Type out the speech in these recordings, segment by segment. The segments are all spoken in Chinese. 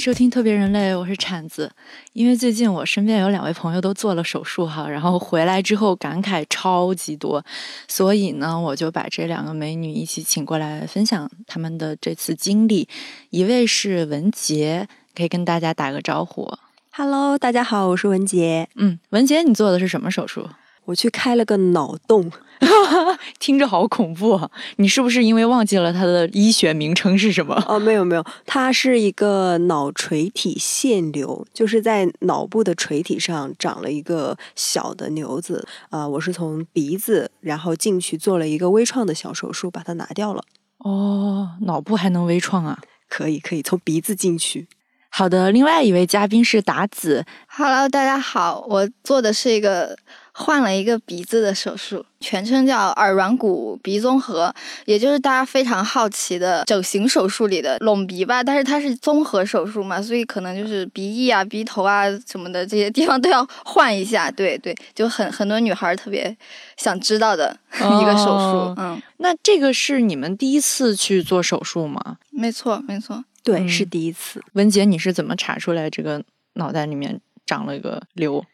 收听特别人类，我是铲子。因为最近我身边有两位朋友都做了手术哈，然后回来之后感慨超级多，所以呢，我就把这两个美女一起请过来分享他们的这次经历。一位是文杰，可以跟大家打个招呼。Hello，大家好，我是文杰。嗯，文杰，你做的是什么手术？我去开了个脑洞，听着好恐怖啊！你是不是因为忘记了它的医学名称是什么？哦，没有没有，它是一个脑垂体腺瘤，就是在脑部的垂体上长了一个小的瘤子。啊、我是从鼻子，然后进去做了一个微创的小手术，把它拿掉了。哦，脑部还能微创啊！可以可以，从鼻子进去。好的，另外一位嘉宾是达子，Hello，大家好，我做的是一个换了一个鼻子的手术，全称叫耳软骨鼻综合，也就是大家非常好奇的整形手术里的隆鼻吧。但是它是综合手术嘛，所以可能就是鼻翼啊、鼻头啊什么的这些地方都要换一下。对对，就很很多女孩特别想知道的一个手术。哦嗯，那这个是你们第一次去做手术吗？没错没错。对，嗯是第一次。文杰，你是怎么查出来这个脑袋里面长了一个瘤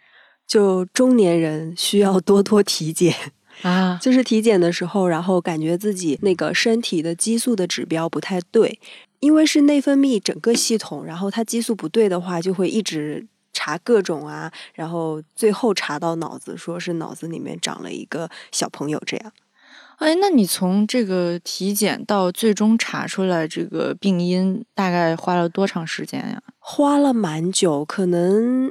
就中年人需要多多体检。啊？就是体检的时候，然后感觉自己那个身体的激素的指标不太对，因为是内分泌整个系统，然后它激素不对的话，就会一直查各种啊，然后最后查到脑子，说是脑子里面长了一个小朋友这样。哎，那你从这个体检到最终查出来这个病因，大概花了多长时间呀？花了蛮久，可能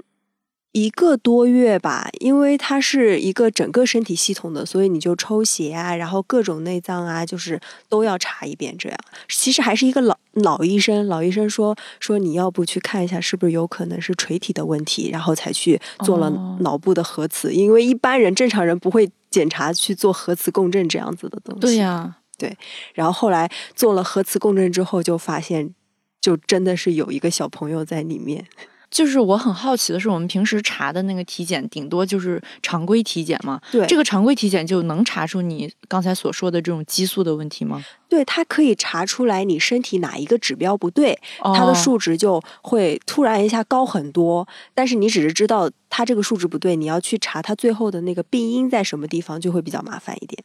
一个多月吧，因为它是一个整个身体系统的，所以你就抽血啊，然后各种内脏啊，就是都要查一遍。这样其实还是一个老老医生，老医生说说你要不去看一下，是不是有可能是垂体的问题，然后才去做了哦脑部的核磁，因为一般人正常人不会检查去做核磁共振这样子的东西。对呀、对然后后来做了核磁共振之后，就发现就真的是有一个小朋友在里面。就是我很好奇的是，我们平时查的那个体检，顶多就是常规体检嘛。对，这个常规体检就能查出你刚才所说的这种激素的问题吗？对，它可以查出来你身体哪一个指标不对，它的哦数值就会突然一下高很多。但是你只是知道它这个数值不对，你要去查它最后的那个病因在什么地方，就会比较麻烦一点。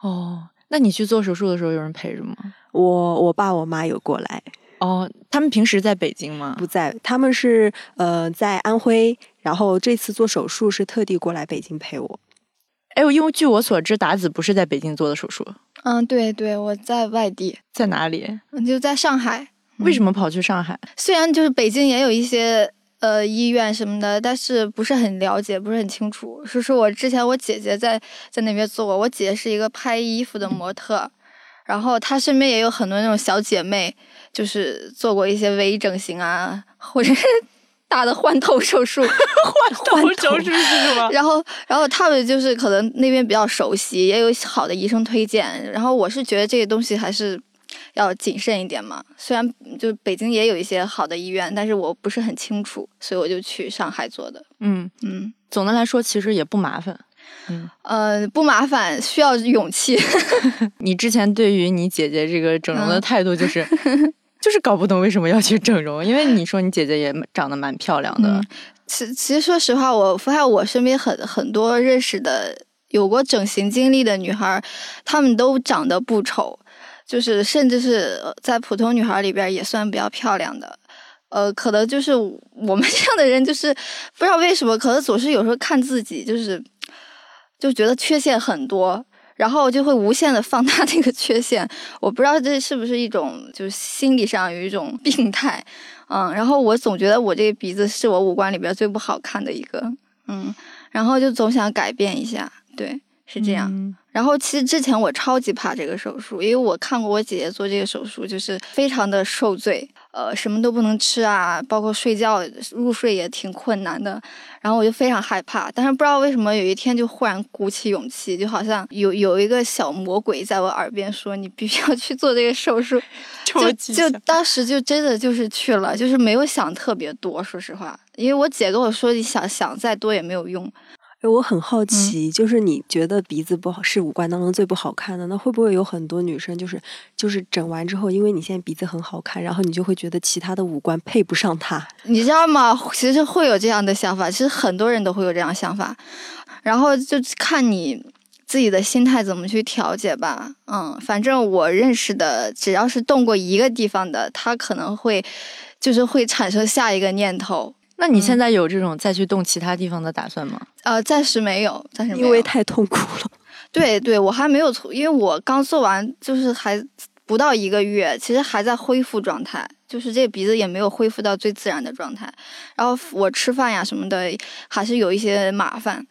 哦，那你去做手术的时候有人陪着吗？我我爸我妈有过来，哦，他们平时在北京吗？不在，他们是呃在安徽，然后这次做手术是特地过来北京陪我。哎，因为据我所知，达子不是在北京做的手术，嗯，对对，我在外地，在哪里？嗯就在上海。为什么跑去上海？虽然就是北京也有一些呃医院什么的，但是不是很了解，不是很清楚。是说我之前我姐姐在在那边做过，我姐是一个拍衣服的模特，然后她身边也有很多那种小姐妹，就是做过一些微整形啊，或者是 大的换头手术。换头手术是什么？然后，然后他们就是可能那边比较熟悉，也有好的医生推荐。然后我是觉得这个东西还是要谨慎一点嘛。虽然就北京也有一些好的医院，但是我不是很清楚，所以我就去上海做的。嗯，嗯，总的来说其实也不麻烦。呃，不麻烦，需要勇气。你之前对于你姐姐这个整容的嗯态度就是，就是搞不懂为什么要去整容，因为你说你姐姐也长得蛮漂亮的嗯，其其实说实话，我发现我身边很很多认识的有过整形经历的女孩，她们都长得不丑，就是甚至是呃在普通女孩里边也算比较漂亮的。呃，可能就是我们这样的人，就是不知道为什么，可能总是有时候看自己，就是就觉得缺陷很多，然后就会无限的放大那个缺陷。我不知道这是不是一种就是心理上有一种病态，嗯，然后我总觉得我这个鼻子是我五官里边最不好看的一个，嗯，然后就总想改变一下，对，是这样。嗯然后其实之前我超级怕这个手术，因为我看过我姐姐做这个手术，就是非常的受罪，呃，什么都不能吃啊，包括睡觉入睡也挺困难的。然后我就非常害怕，但是不知道为什么有一天就忽然鼓起勇气，就好像有有一个小魔鬼在我耳边说：“你必须要去做这个手术。”就就当时就真的就是去了，就是没有想特别多，说实话，因为我姐跟我说，你想想再多也没有用。哎，我很好奇，就是你觉得鼻子不好是五官当中最不好看的，那会不会有很多女生就是就是整完之后，因为你现在鼻子很好看，然后你就会觉得其他的五官配不上它？你知道吗？其实会有这样的想法，其实很多人都会有这样想法，然后就看你自己的心态怎么去调节吧。嗯，反正我认识的，只要是动过一个地方的，他可能会就是会产生下一个念头。那你现在有这种再去动其他地方的打算吗？呃，暂时没有，暂时没有因为太痛苦了。对对，我还没有从，因为我刚做完，就是还不到一个月，其实还在恢复状态，就是这鼻子也没有恢复到最自然的状态。然后我吃饭呀什么的，还是有一些麻烦。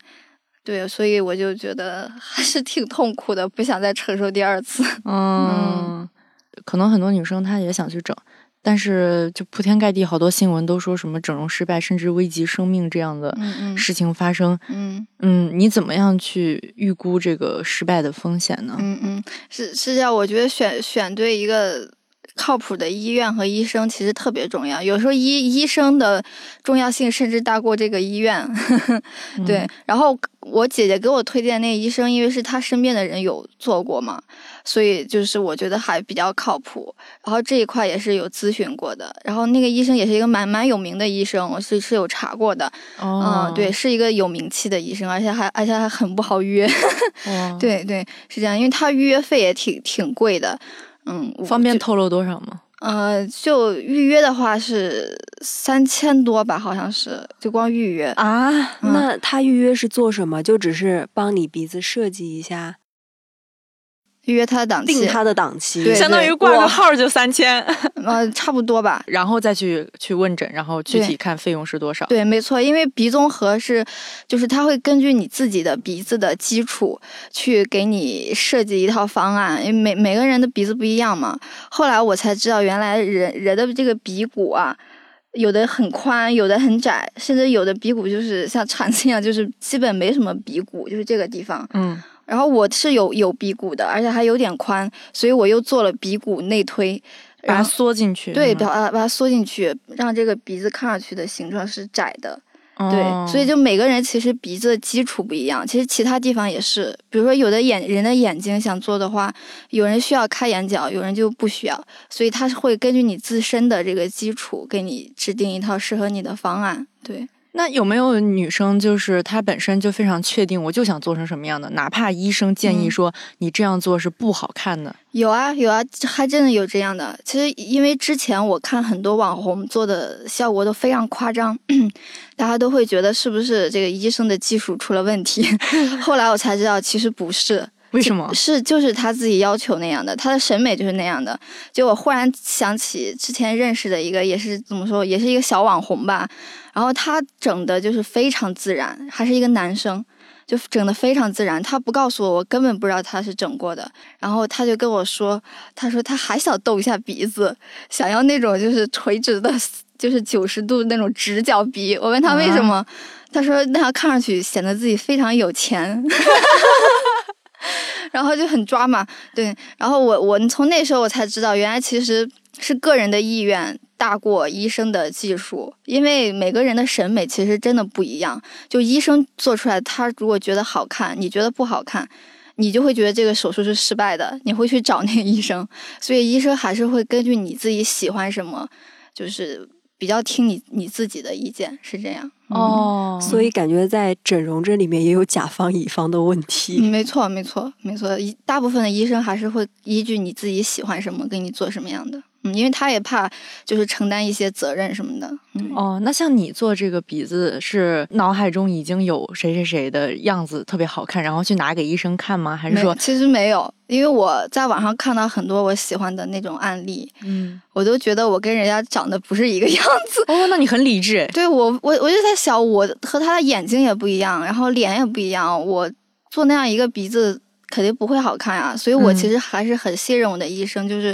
对，所以我就觉得还是挺痛苦的，不想再承受第二次。嗯，可能很多女生她也想去整。但是，就铺天盖地好多新闻都说什么整容失败，甚至危及生命这样的事情发生。嗯嗯，你怎么样去预估这个失败的风险呢？嗯嗯，是是这样，我觉得选选对一个。靠谱的医院和医生其实特别重要，有时候医医生的重要性甚至大过这个医院。对，然后我姐姐给我推荐那个医生，因为是她身边的人有做过嘛，所以就是我觉得还比较靠谱。然后这一块也是有咨询过的，然后那个医生也是一个蛮蛮有名的医生，我是是有查过的。哦，对，是一个有名气的医生，而且还而且还很不好约。对对，是这样，因为他预约费也挺挺贵的。嗯，方便透露多少吗？呃，就预约的话是三千多吧，好像是，就光预约啊。那他预约是做什么？就只是帮你鼻子设计一下。预约他的档期，定他的档期，对，相当于挂个号就三千，呃，差不多吧。然后再去去问诊，然后具体看费用是多少。对，没错，因为鼻综合是，就是他会根据你自己的鼻子的基础去给你设计一套方案，因为每每个人的鼻子不一样嘛。后来我才知道，原来人人的这个鼻骨啊，有的很宽，有的很窄，甚至有的鼻骨就是像铲子一样，就是基本没什么鼻骨，就是这个地方。嗯。然后我是有有鼻骨的，而且还有点宽，所以我又做了鼻骨内推，把它缩进去。对，把它把它缩进去，让这个鼻子看上去的形状是窄的。对，所以就每个人其实鼻子的基础不一样，其实其他地方也是。比如说有的眼人的眼睛想做的话，有人需要开眼角，有人就不需要，所以他会根据你自身的这个基础，给你制定一套适合你的方案。对。那有没有女生就是她本身就非常确定，我就想做成什么样的，哪怕医生建议说你这样做是不好看的？有啊有啊，还真的有这样的。其实因为之前我看很多网红做的效果都非常夸张，大家都会觉得是不是这个医生的技术出了问题？后来我才知道其实不是。为什么？是就是他自己要求那样的，他的审美就是那样的。就我忽然想起之前认识的一个，也是怎么说，也是一个小网红吧。然后他整的就是非常自然，还是一个男生，就整的非常自然。他不告诉我，我根本不知道他是整过的。然后他就跟我说，他说他还想动一下鼻子，想要那种就是垂直的，就是九十度那种直角鼻。我问他为什么，他说那样看上去显得自己非常有钱。然后就很抓嘛，对。然后我我从那时候我才知道，原来其实是个人的意愿大过医生的技术，因为每个人的审美其实真的不一样。就医生做出来，他如果觉得好看，你觉得不好看，你就会觉得这个手术是失败的，你会去找那个医生。所以医生还是会根据你自己喜欢什么，就是比较听你你自己的意见，是这样。哦，所以感觉在整容这里面也有甲方乙方的问题。没错，没错，没错。一大部分的医生还是会依据你自己喜欢什么，给你做什么样的。嗯，因为他也怕就是承担一些责任什么的。哦，那像你做这个鼻子，是脑海中已经有谁谁谁的样子特别好看，然后去拿给医生看吗？还是说其实没有？因为我在网上看到很多我喜欢的那种案例，嗯，我都觉得我跟人家长得不是一个 样子。哦，那你很理智。对我，我我就在想，我和他的眼睛也不一样，然后脸也不一样，我做那样一个鼻子肯定不会好看啊。所以我其实还是很信任我的医生，就是。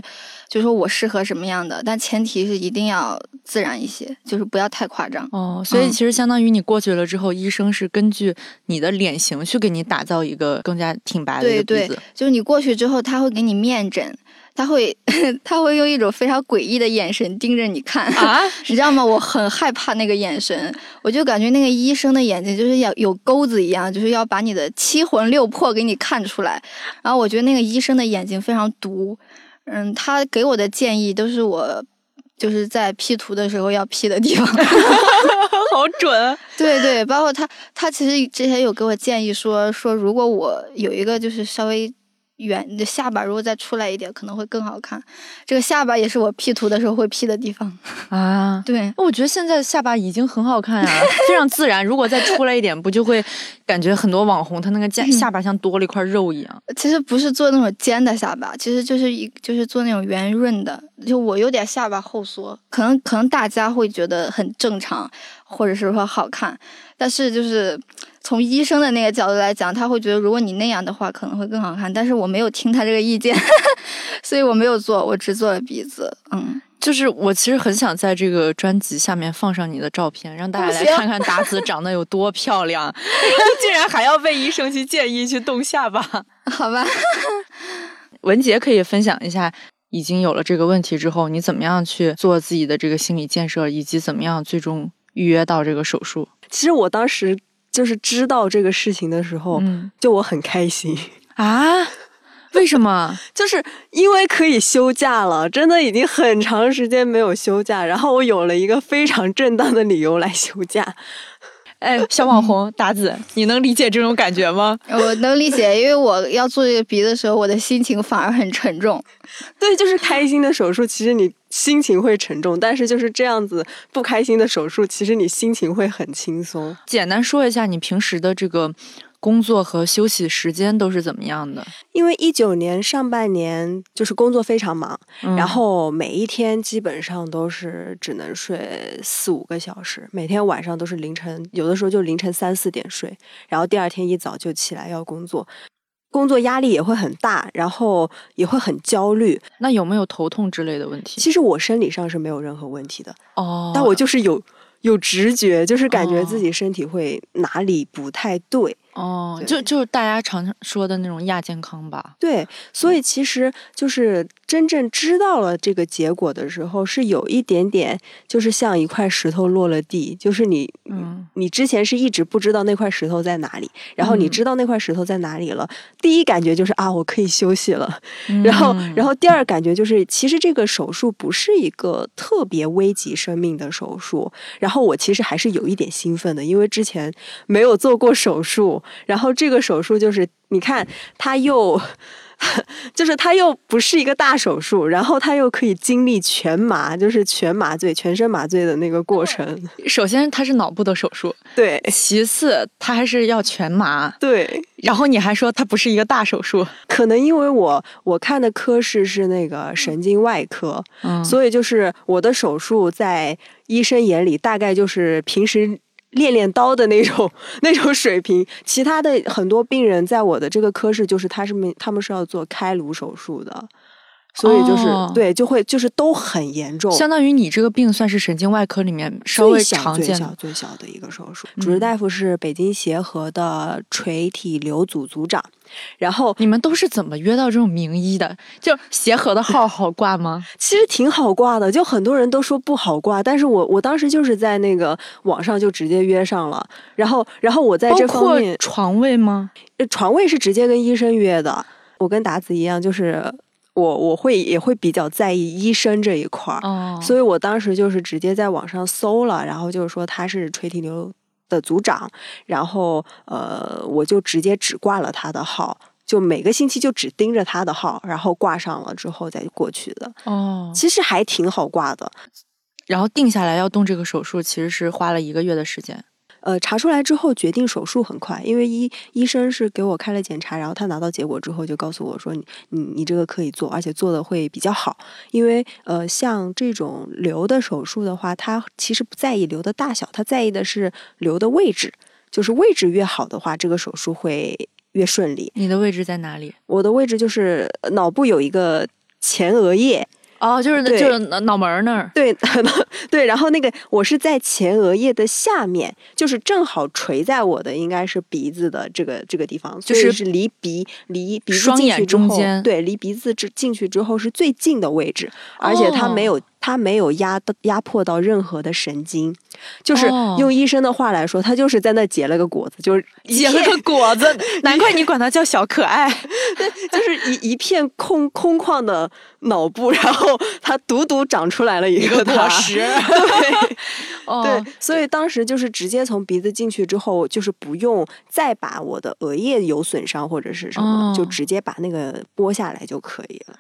就说我适合什么样的，但前提是一定要自然一些，就是不要太夸张。哦，所以其实相当于你过去了之后，医生是根据你的脸型去给你打造一个更加挺拔的一个鼻子。对对，就是你过去之后，他会给你面诊，他会 他会用一种非常诡异的眼神盯着你看啊，你知道吗？我很害怕那个眼神，我就感觉那个医生的眼睛就是要有钩子一样，就是要把你的七魂六魄给你看出来。然后我觉得那个医生的眼睛非常毒，嗯，他给我的建议都是我就是在 P 图的时候要 P 的地方。好准！对对，包括他，他其实之前有给我建议说说，如果我有一个就是稍微圆你的下巴，如果再出来一点，可能会更好看。这个下巴也是我 P 图的时候会 P 的地方 啊。对，我觉得现在下巴已经很好看啊，非常自然。如果再出来一点，不就会感觉很多网红他那个下下巴像多了一块肉一样？其实不是做那种尖的下巴，其实就是一就是做那种圆润的。就我有点下巴后缩，可能可能大家会觉得很正常，或者是说好看，但是就是。从医生的那个角度来讲，他会觉得如果你那样的话可能会更好看，但是我没有听他这个意见，所以我没有做，我只做了鼻子。嗯，就是我其实很想在这个专辑下面放上你的照片，让大家来看看达子长得有多漂亮，竟然还要被医生去建议去动下巴。好吧，文杰可以分享一下，已经有了这个问题之后，你怎么样去做自己的这个心理建设，以及怎么样最终预约到这个手术？其实我当时。就是知道这个事情的时候，就我很开心啊！为什么？就是因为可以休假了，真的已经很长时间没有休假，然后我有了一个非常正当的理由来休假。哎，小网红达子，你能理解这种感觉吗？我能理解，因为我要做这个鼻的时候，我的心情反而很沉重。对，就是开心的手术，其实你心情会沉重；但是就是这样子不开心的手术，其实你心情会很轻松。简单说一下你平时的这个工作和休息时间都是怎么样的？因为一九年上半年就是工作非常忙，然后每一天基本上都是只能睡四五个小时，每天晚上都是凌晨，有的时候就凌晨三四点睡，然后第二天一早就起来要工作。工作压力也会很大，然后也会很焦虑。那有没有头痛之类的问题？其实我生理上是没有任何问题的哦，但我就是有有直觉，就是感觉自己身体会哪里不太对。哦，就就是大家常说的那种亚健康吧。对，所以其实就是真正知道了这个结果的时候，是有一点点，就是像一块石头落了地，就是你，嗯，你之前是一直不知道那块石头在哪里，然后你知道那块石头在哪里了，第一感觉就是啊，我可以休息了。然后，然后第二感觉就是，其实这个手术不是一个特别危及生命的手术。然后我其实还是有一点兴奋的，因为之前没有做过手术。然后这个手术就是，你看，它又，就是它又不是一个大手术，然后它又可以经历全麻，就是全麻醉、全身麻醉的那个过程。首先，它是脑部的手术，对；其次，它还是要全麻，对。然后你还说它不是一个大手术，可能因为我我看的科室是那个神经外科，嗯，所以就是我的手术在医生眼里大概就是平时。练练刀的那种那种水平，其他的很多病人在我的这个科室，就是他是没他们是要做开颅手术的，所以就是对就会就是都很严重。相当于你这个病算是神经外科里面稍微常见、最小最小的一个手术。主治大夫是北京协和的垂体瘤组组长。然后你们都是怎么约到这种名医的？就协和的号 好挂吗？其实挺好挂的，就很多人都说不好挂，但是我我当时就是在那个网上就直接约上了。然后然后我在这方面床位吗？床位是直接跟医生约的。我跟达子一样，就是我我会也会比较在意医生这一块儿，所以我当时就是直接在网上搜了，然后就是说他是垂体瘤。的组长，然后呃，我就直接只挂了他的号，就每个星期就只盯着他的号，然后挂上了之后再过去的。哦，其实还挺好挂的。然后定下来要动这个手术，其实是花了一个月的时间。呃，查出来之后决定手术很快，因为医医生是给我开了检查，然后他拿到结果之后就告诉我说，你你你这个可以做，而且做的会比较好。因为呃，像这种瘤的手术的话，他其实不在意瘤的大小，他在意的是瘤的位置，就是位置越好的话，这个手术会越顺利。你的位置在哪里？我的位置就是脑部有一个前额叶。哦，就是对。就是脑脑门儿那儿。对 对，然后那个我是在前额叶的下面，就是正好垂在我的应该是鼻子的这个这个地方，就是所以是离鼻离鼻子双眼进去之后中间。对，离鼻子之进去之后是最近的位置，而且它没哦有、它没有压到压迫到任何的神经，就是哦用医生的话来说，他就是在那结了个果子，就是 结了个果子，难怪你管它叫小可爱。就是一一片空空旷的脑部，然后它独独长出来了一个它对。哦对，所以当时就是直接从鼻子进去之后，就是不用再把我的额叶有损伤或者是什么，就哦直接把那个剥下来就可以了。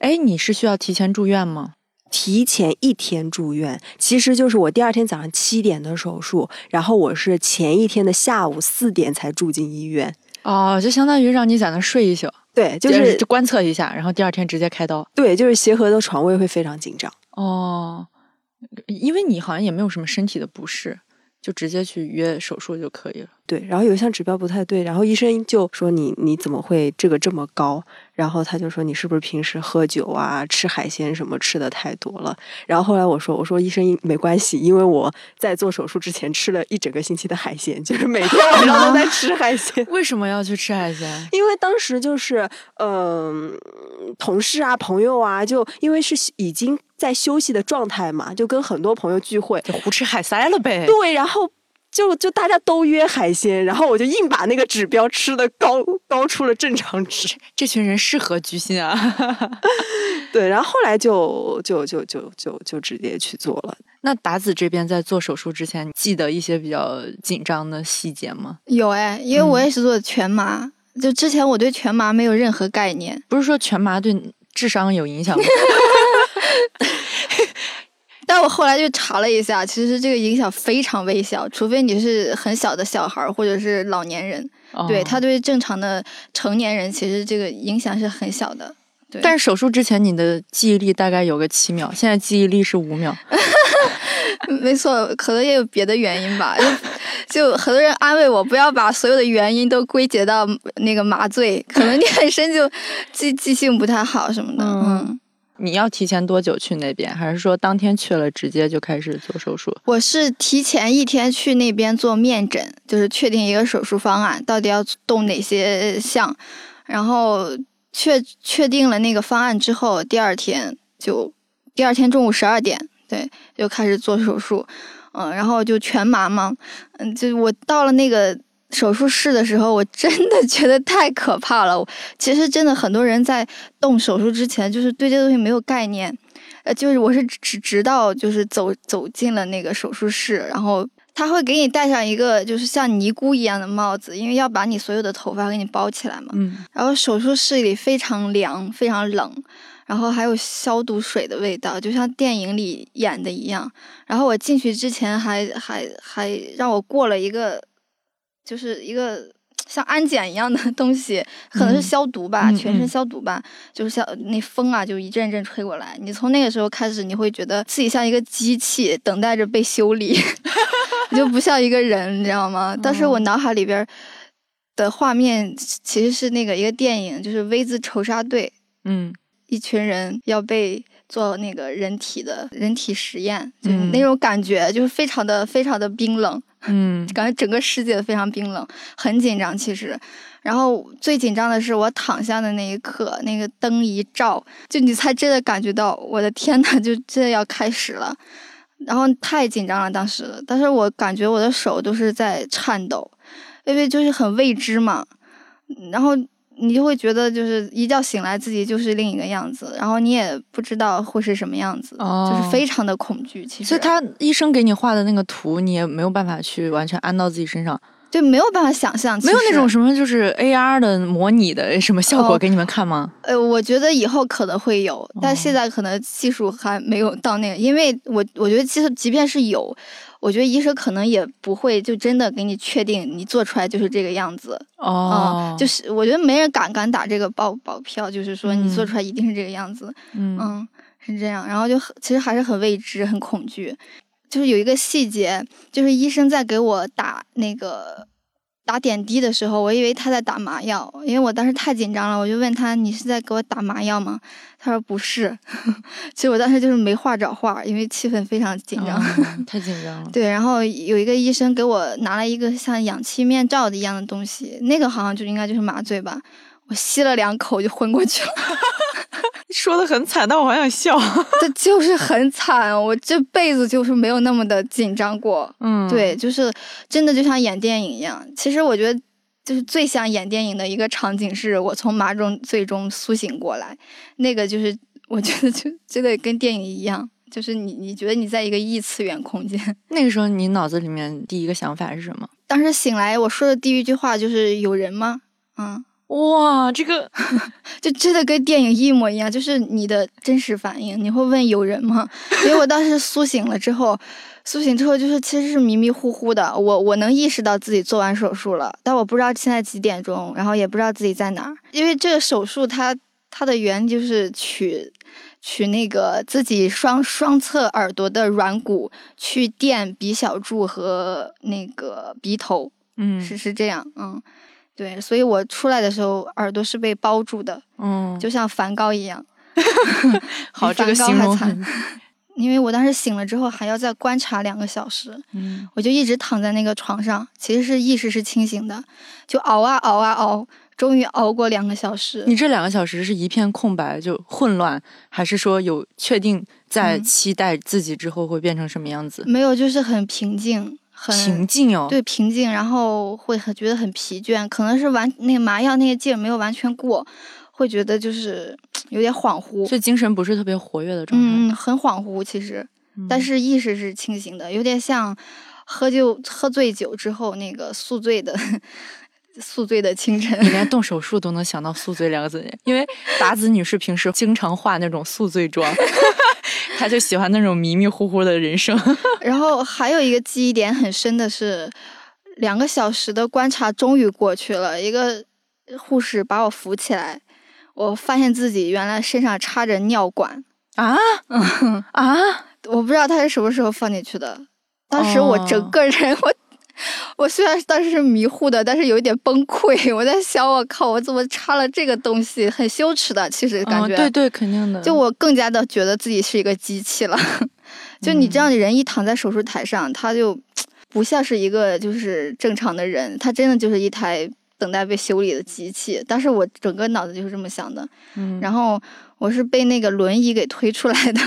哎，你是需要提前住院吗？提前一天住院，其实就是我第二天早上七点的手术，然后我是前一天的下午四点才住进医院。哦，就相当于让你在那睡一宿，对，就是就观测一下，然后第二天直接开刀。对，就是协和的床位会非常紧张。哦，因为你好像也没有什么身体的不适，就直接去约手术就可以了。对，然后有一项指标不太对，然后医生就说你你怎么会这个这么高？然后他就说你是不是平时喝酒啊、吃海鲜什么吃的太多了？然后后来我说我说医生没关系，因为我在做手术之前吃了一整个星期的海鲜，就是每天晚上都在吃海鲜。为什么要去吃海鲜？因为当时就是嗯、同事啊、朋友啊，就因为是已经在休息的状态嘛，就跟很多朋友聚会，就胡吃海塞了呗。对，然后就就大家都约海鲜，然后我就硬把那个指标吃的高高出了正常值。这群人适合居心啊。对，然后后来就就就就就就直接去做了。那达子这边在做手术之前，记得一些比较紧张的细节吗？有哎，因为我也是做全麻，就之前我对全麻没有任何概念，不是说全麻对智商有影响吗？但我后来就查了一下，其实这个影响非常微小，除非你是很小的小孩儿或者是老年人，对哦他对正常的成年人其实这个影响是很小的。对，但是手术之前你的记忆力大概有个七秒，现在记忆力是五秒。没错，可能也有别的原因吧。就就很多人安慰我，不要把所有的原因都归结到那个麻醉，可能你本身就记记性不太好什么的。嗯嗯，你要提前多久去那边？还是说当天去了直接就开始做手术？我是提前一天去那边做面诊，就是确定一个手术方案到底要动哪些项，然后确确定了那个方案之后，第二天就第二天中午十二点，对，就开始做手术，嗯，然后就全麻嘛，嗯，就我到了那个手术室的时候，我真的觉得太可怕了。其实真的很多人在动手术之前，就是对这个东西没有概念，呃，就是我是直直到就是走走进了那个手术室，然后他会给你戴上一个就是像尼姑一样的帽子，因为要把你所有的头发给你包起来嘛。嗯，然后手术室里非常凉，非常冷，然后还有消毒水的味道，就像电影里演的一样。然后我进去之前还还还让我过了一个，就是一个像安检一样的 东西，可能是嗯。消毒吧，嗯全身嗯。消毒吧，就是像那风啊，就一阵阵吹过来。你从那个时候开始，你会觉得自己像一个机器，等待着被修理，你 就不像一个人，你知道吗？当时我脑海里边的画面其实是那个一个电影，就是《V 字仇杀队》，嗯，一群人要被做那个人体的人体实验，就那种感觉，就是非常的非常的冰冷，嗯，感觉整个世界非常冰冷，很紧张。其实，然后最紧张的是我躺下的那一刻，那个灯一照，就你才真的感觉到，我的天呐，就真的要开始了。然后太紧张了，当时，但是我感觉我的手都是在颤抖，因为就是很未知嘛。然后你就会觉得，就是一觉醒来自己就是另一个样子，然后你也不知道会是什么样子，哦就是非常的恐惧。其实，所以他医生给你画的那个图，你也没有办法去完全安到自己身上，就没有办法想象，没有那种什么就是 AR 的模拟的什么效果哦给你们看吗？呃，我觉得以后可能会有，但哦。现在可能技术还没有到那个，因为我我觉得其实即便是有，我觉得医生可能也不会就真的给你确定你做出来就是这个样子。哦啊、，就是我觉得没人敢敢打这个保保票，就是说你做嗯。出来一定是这个样子，嗯。嗯，是这样，然后就很其实还是很未知，很恐惧。就是有一个细节，就是医生在给我打那个打点滴的时候，我以为他在打麻药，因为我当时太紧张了，我就问他：“你是在给我打麻药吗？”他说：“不是。”其实我当时就是没话找话，因为气氛非常紧张，哦 太紧张了。对，然后有一个医生给我拿了一个像氧气面罩的一样的东西，那个好像就应该就是麻醉吧。我吸了两口就昏过去了，说的很惨，但我好想笑。这就是很惨。我这辈子就是没有那么的紧张过。嗯，对，就是真的就像演电影一样。其实我觉得，就是最像演电影的一个场景，是我从麻中最终苏醒过来，那个就是我觉得就真的跟电影一样。就是你，你觉得你在一个异次元空间。那个时候你脑子里面第一个想法是什么？当时醒来，我说的第一句话就是“有人吗？”嗯，哇，这个 就真的跟电影一模一样，就是你的真实反应。你会问有人吗？因为我当时苏醒了之后，苏醒之后就是其实是迷迷糊糊的。我我能意识到自己做完手术了，但我不知道现在几点钟，然后也不知道自己在哪儿。因为这个手术它它的原理就是取取那个自己双双侧耳朵的软骨去垫鼻小柱和那个鼻头，嗯是是这样，嗯。对，所以我出来的时候耳朵是被包住的，嗯，就像梵高一样。好，比这个形容很，因为我当时醒了之后还要再观察两个小时，嗯我就一直躺在那个床上，其实是意识是清醒的，就熬啊熬啊熬，终于熬过两个小时。你这两个小时是一片空白，就混乱，还是说有确定在嗯期待自己之后会变成什么样子？没有，就是很平静，很平静哦，对平静，然后会很觉得很疲倦，可能是完那个麻药那个劲儿没有完全过，会觉得就是 有点恍惚。所以精神不是特别活跃的状态。嗯，很恍惚，其实，但是意识是清醒的，有点像喝酒喝醉酒之后那个宿醉的 宿醉的清晨。你连动手术都能想到“宿醉”两个字，因为达子女士平时经常化那种宿醉妆，她就喜欢那种迷迷糊糊的人生。然后还有一个记忆点很深的是，两个小时的观察终于过去了，一个护士把我扶起来，我发现自己原来身上插着尿管，啊啊！我不知道他是什么时候放进去的。当时我整个人，我 我虽然当时是迷糊的，但是有一点崩溃。我在想，我靠，我怎么插了这个东西？很羞耻的，其实感觉。嗯对对，肯定的。就我更加的觉得自己是一个机器了。就你这样的人一躺在手术台上，他就不像是一个就是正常的人，他真的就是一台等待被修理的机器。但是我整个脑子就是这么想的。嗯，然后我是被那个轮椅给推出来的。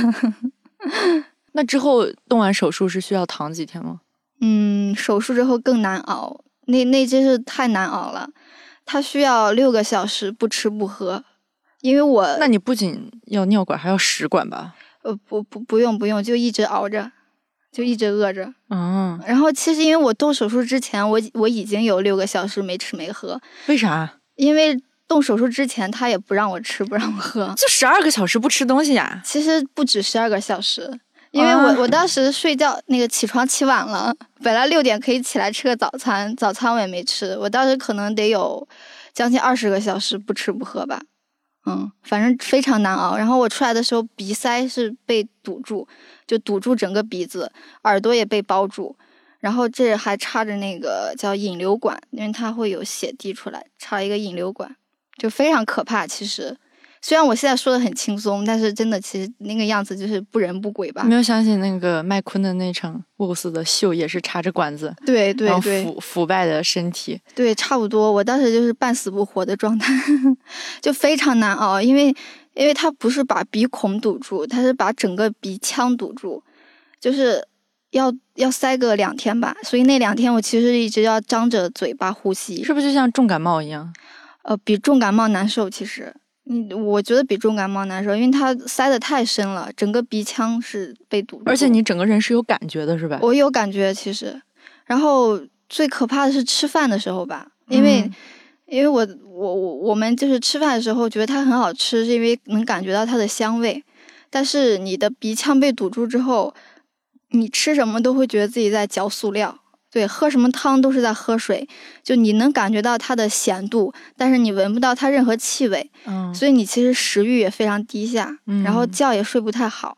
那之后动完手术是需要躺几天吗？嗯，手术之后更难熬，那那真是太难熬了。他需要六个小时不吃不喝，因为我那你不仅要尿管，还要食管吧？呃不不不用不用，就一直熬着，就一直饿着。嗯，然后其实因为我动手术之前，我我已经有六个小时没吃没喝，为啥？因为动手术之前他也不让我吃不让我喝。就十二个小时不吃东西呀？其实不止十二个小时，因为我、啊我当时睡觉那个起床起晚了，本来六点可以起来吃个早餐，早餐我也没吃，我当时可能得有将近二十个小时不吃不喝吧，嗯，反正非常难熬。然后我出来的时候鼻塞是被堵住，就堵住整个鼻子，耳朵也被包住。然后这还插着那个叫引流管，因为它会有血滴出来，插一个引流管，就非常可怕。其实，虽然我现在说的很轻松，但是真的其实那个样子就是不人不鬼吧没？有想起那个麦昆的那场 WOS 的秀，也是插着管子，对对对腐腐败的身体。对，差不多。我当时就是半死不活的状态，就非常难熬，因为因为他不是把鼻孔堵住，他是把整个鼻腔堵住，就是要要塞个两天吧。所以那两天我其实一直要张着嘴巴呼吸，是不是就像重感冒一样？呃，比重感冒难受。其实，嗯，我觉得比重感冒难受，因为它塞的太深了，整个鼻腔是被堵住。而且你整个人是有感觉的，是吧？我有感觉，其实，然后最可怕的是吃饭的时候吧，因为、嗯因为我我我我们就是吃饭的时候觉得它很好吃，是因为能感觉到它的香味，但是你的鼻腔被堵住之后，你吃什么都会觉得自己在嚼塑料。对，喝什么汤都是在喝水，就你能感觉到它的咸度，但是你闻不到它任何气味，嗯，所以你其实食欲也非常低下，然后嗯觉也睡不太好，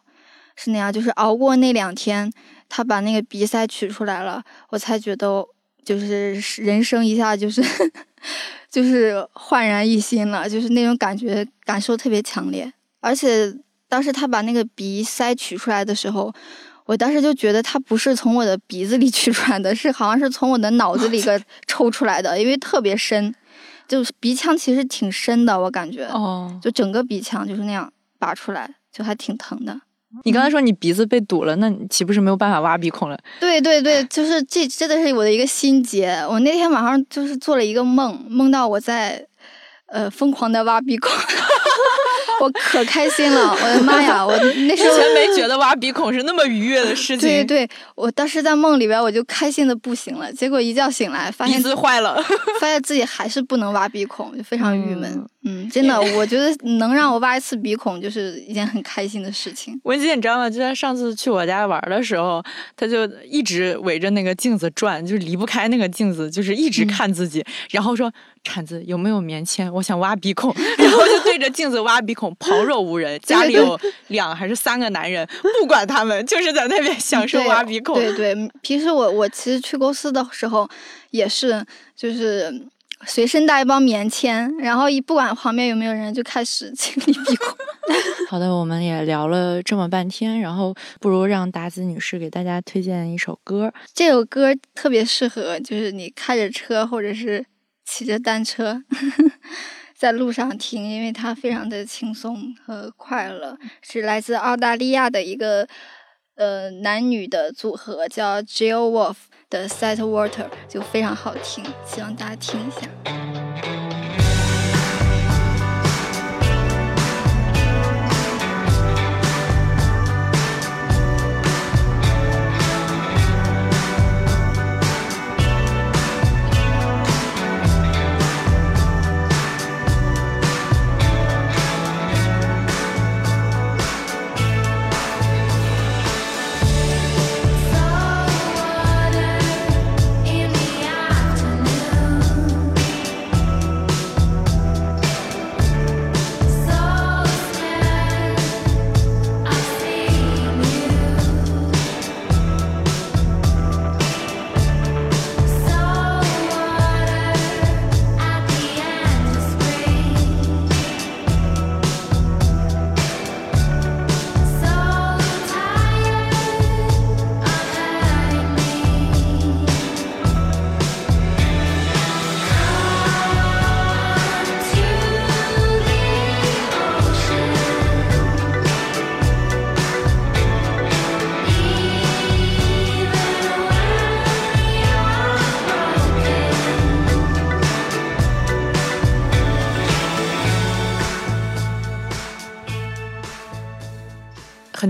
是那样。就是熬过那两天，他把那个鼻塞取出来了，我才觉得就是人生一下就是 就是焕然一新了，就是那种感觉感受特别强烈。而且当时他把那个鼻塞取出来的时候，我当时就觉得它不是从我的鼻子里取出来的，是好像是从我的脑子里个 抽出来的，因为特别深，就是鼻腔其实挺深的，我感觉，哦，就整个鼻腔就是那样拔出来，就还挺疼的。你刚才说你鼻子被堵了，那你岂不是没有办法挖鼻孔了？对对对，就是这真的是我的一个心结。我那天晚上就是做了一个梦，梦到我在呃疯狂的挖鼻孔。我可开心了，我的妈呀！我那时候之前没觉得挖鼻孔是那么愉悦的事情。对对，我当时在梦里边我就开心的不行了，结果一觉醒来发现鼻子坏了，发现自己还是不能挖鼻孔，就非常郁闷。嗯，真的，我觉得能让我挖一次鼻孔就是一件很开心的事情。文姐，你知道吗？就在上次去我家玩的时候，他就一直围着那个镜子转，就是离不开那个镜子，就是一直看自己，然后说：“铲子有没有棉签？我想挖鼻孔。” 然后就对着镜子挖鼻孔，旁若无人。家里 有两还是三个男人，不管他们，就是在那边享受挖鼻孔。对对，平时我我其实去公司的时候也是，就是。随身带一包棉签，然后一不管旁边有没有人，就开始清理鼻孔。好的，我们也聊了这么半天，然后不如让达子女士给大家推荐一首歌。这首歌特别适合，就是你开着车或者是骑着单车在路上听，因为它非常的轻松和快乐。是来自澳大利亚的一个呃男女的组合，叫 Jill Wolf。的 Set Water 就非常好听，希望大家听一下。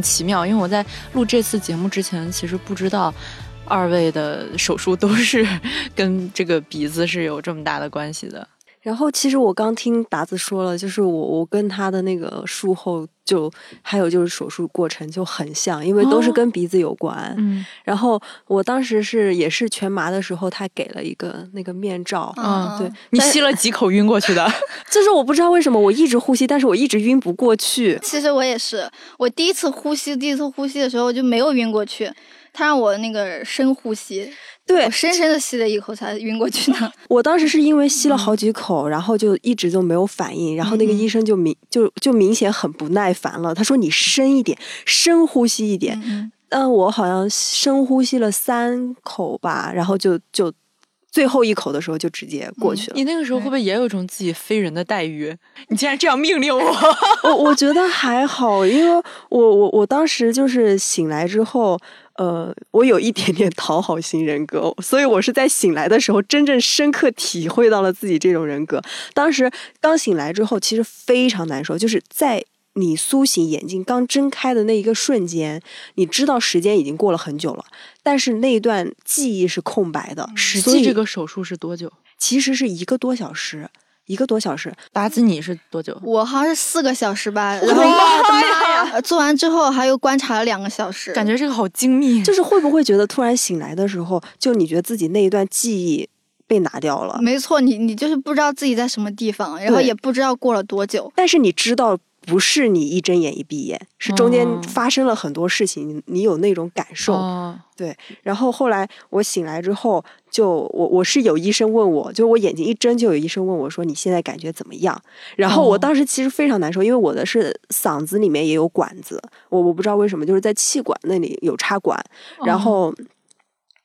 奇妙，因为我在录这次节目之前，其实不知道二位的手术都是 跟这个鼻子是有这么大的关系的。然后，其实我刚听达子说了，就是我我跟他的那个术后就还有就是手术过程就很像，因为都是跟鼻子有关。嗯，然后我当时是也是全麻的时候，他给了一个那个面罩。嗯对，你吸了几口晕过去的？就是我不知道为什么我一直呼吸，但是我一直晕不过去。其实我也是，我第一次呼吸，第一次呼吸的时候就没有晕过去，他让我那个深呼吸，对我深深的吸了一口才晕过去的。我当时是因为吸了好几口，然后就一直就没有反应，然后那个嗯医生就明就就明显很不耐烦了，他说你深一点，深呼吸一点。嗯但，我好像深呼吸了三口吧，然后就就最后一口的时候就直接过去了。你那个时候会不会也有一种自己非人的待遇？你竟然这样命令我！我我觉得还好，因为我我我当时就是醒来之后，呃，我有一点点讨好型人格，所以我是在醒来的时候真正深刻体会到了自己这种人格。当时刚醒来之后，其实非常难受，就是在你苏醒、眼睛刚睁开的那一个瞬间，你知道时间已经过了很久了，但是那一段记忆是空白的。实际这个手术是多久？其实是一个多小时，一个多小时。达子你是多久？我好像是四个小时吧，然后我的妈呀呃做完之后还有观察了两个小时，感觉这个好精密。就是会不会觉得突然醒来的时候，就你觉得自己那一段记忆被拿掉了，没错，你你就是不知道自己在什么地方，然后也不知道过了多久。但是你知道不是你一睁眼一闭眼，是中间哦发生了很多事情，你你有那种感受。对，然后后来我醒来之后，就我我是有医生问我，就我眼睛一睁就有医生问我说你现在感觉怎么样？然后我哦当时其实非常难受，因为我的是嗓子里面也有管子，我我不知道为什么就是在气管那里有插管，然哦后。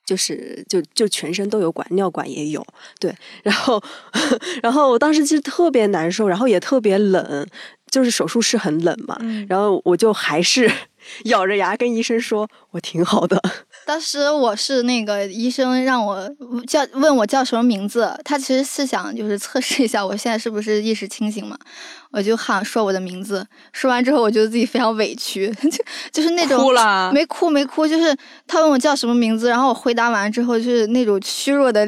就是就就全身都有管，尿管也有，对，然后 然后我当时其实特别难受，然后也特别冷，就是手术室很冷嘛，嗯。然后我就还是 咬着牙跟医生说我挺好的，当时我是那个医生让我叫问我叫什么名字，他其实是想就是测试一下我现在是不是意识清醒嘛，我就喊说我的名字，说完之后我觉得自己非常委屈，就就是那种哭了，没哭没哭，就是他问我叫什么名字，然后我回答完之后，就是那种虚弱的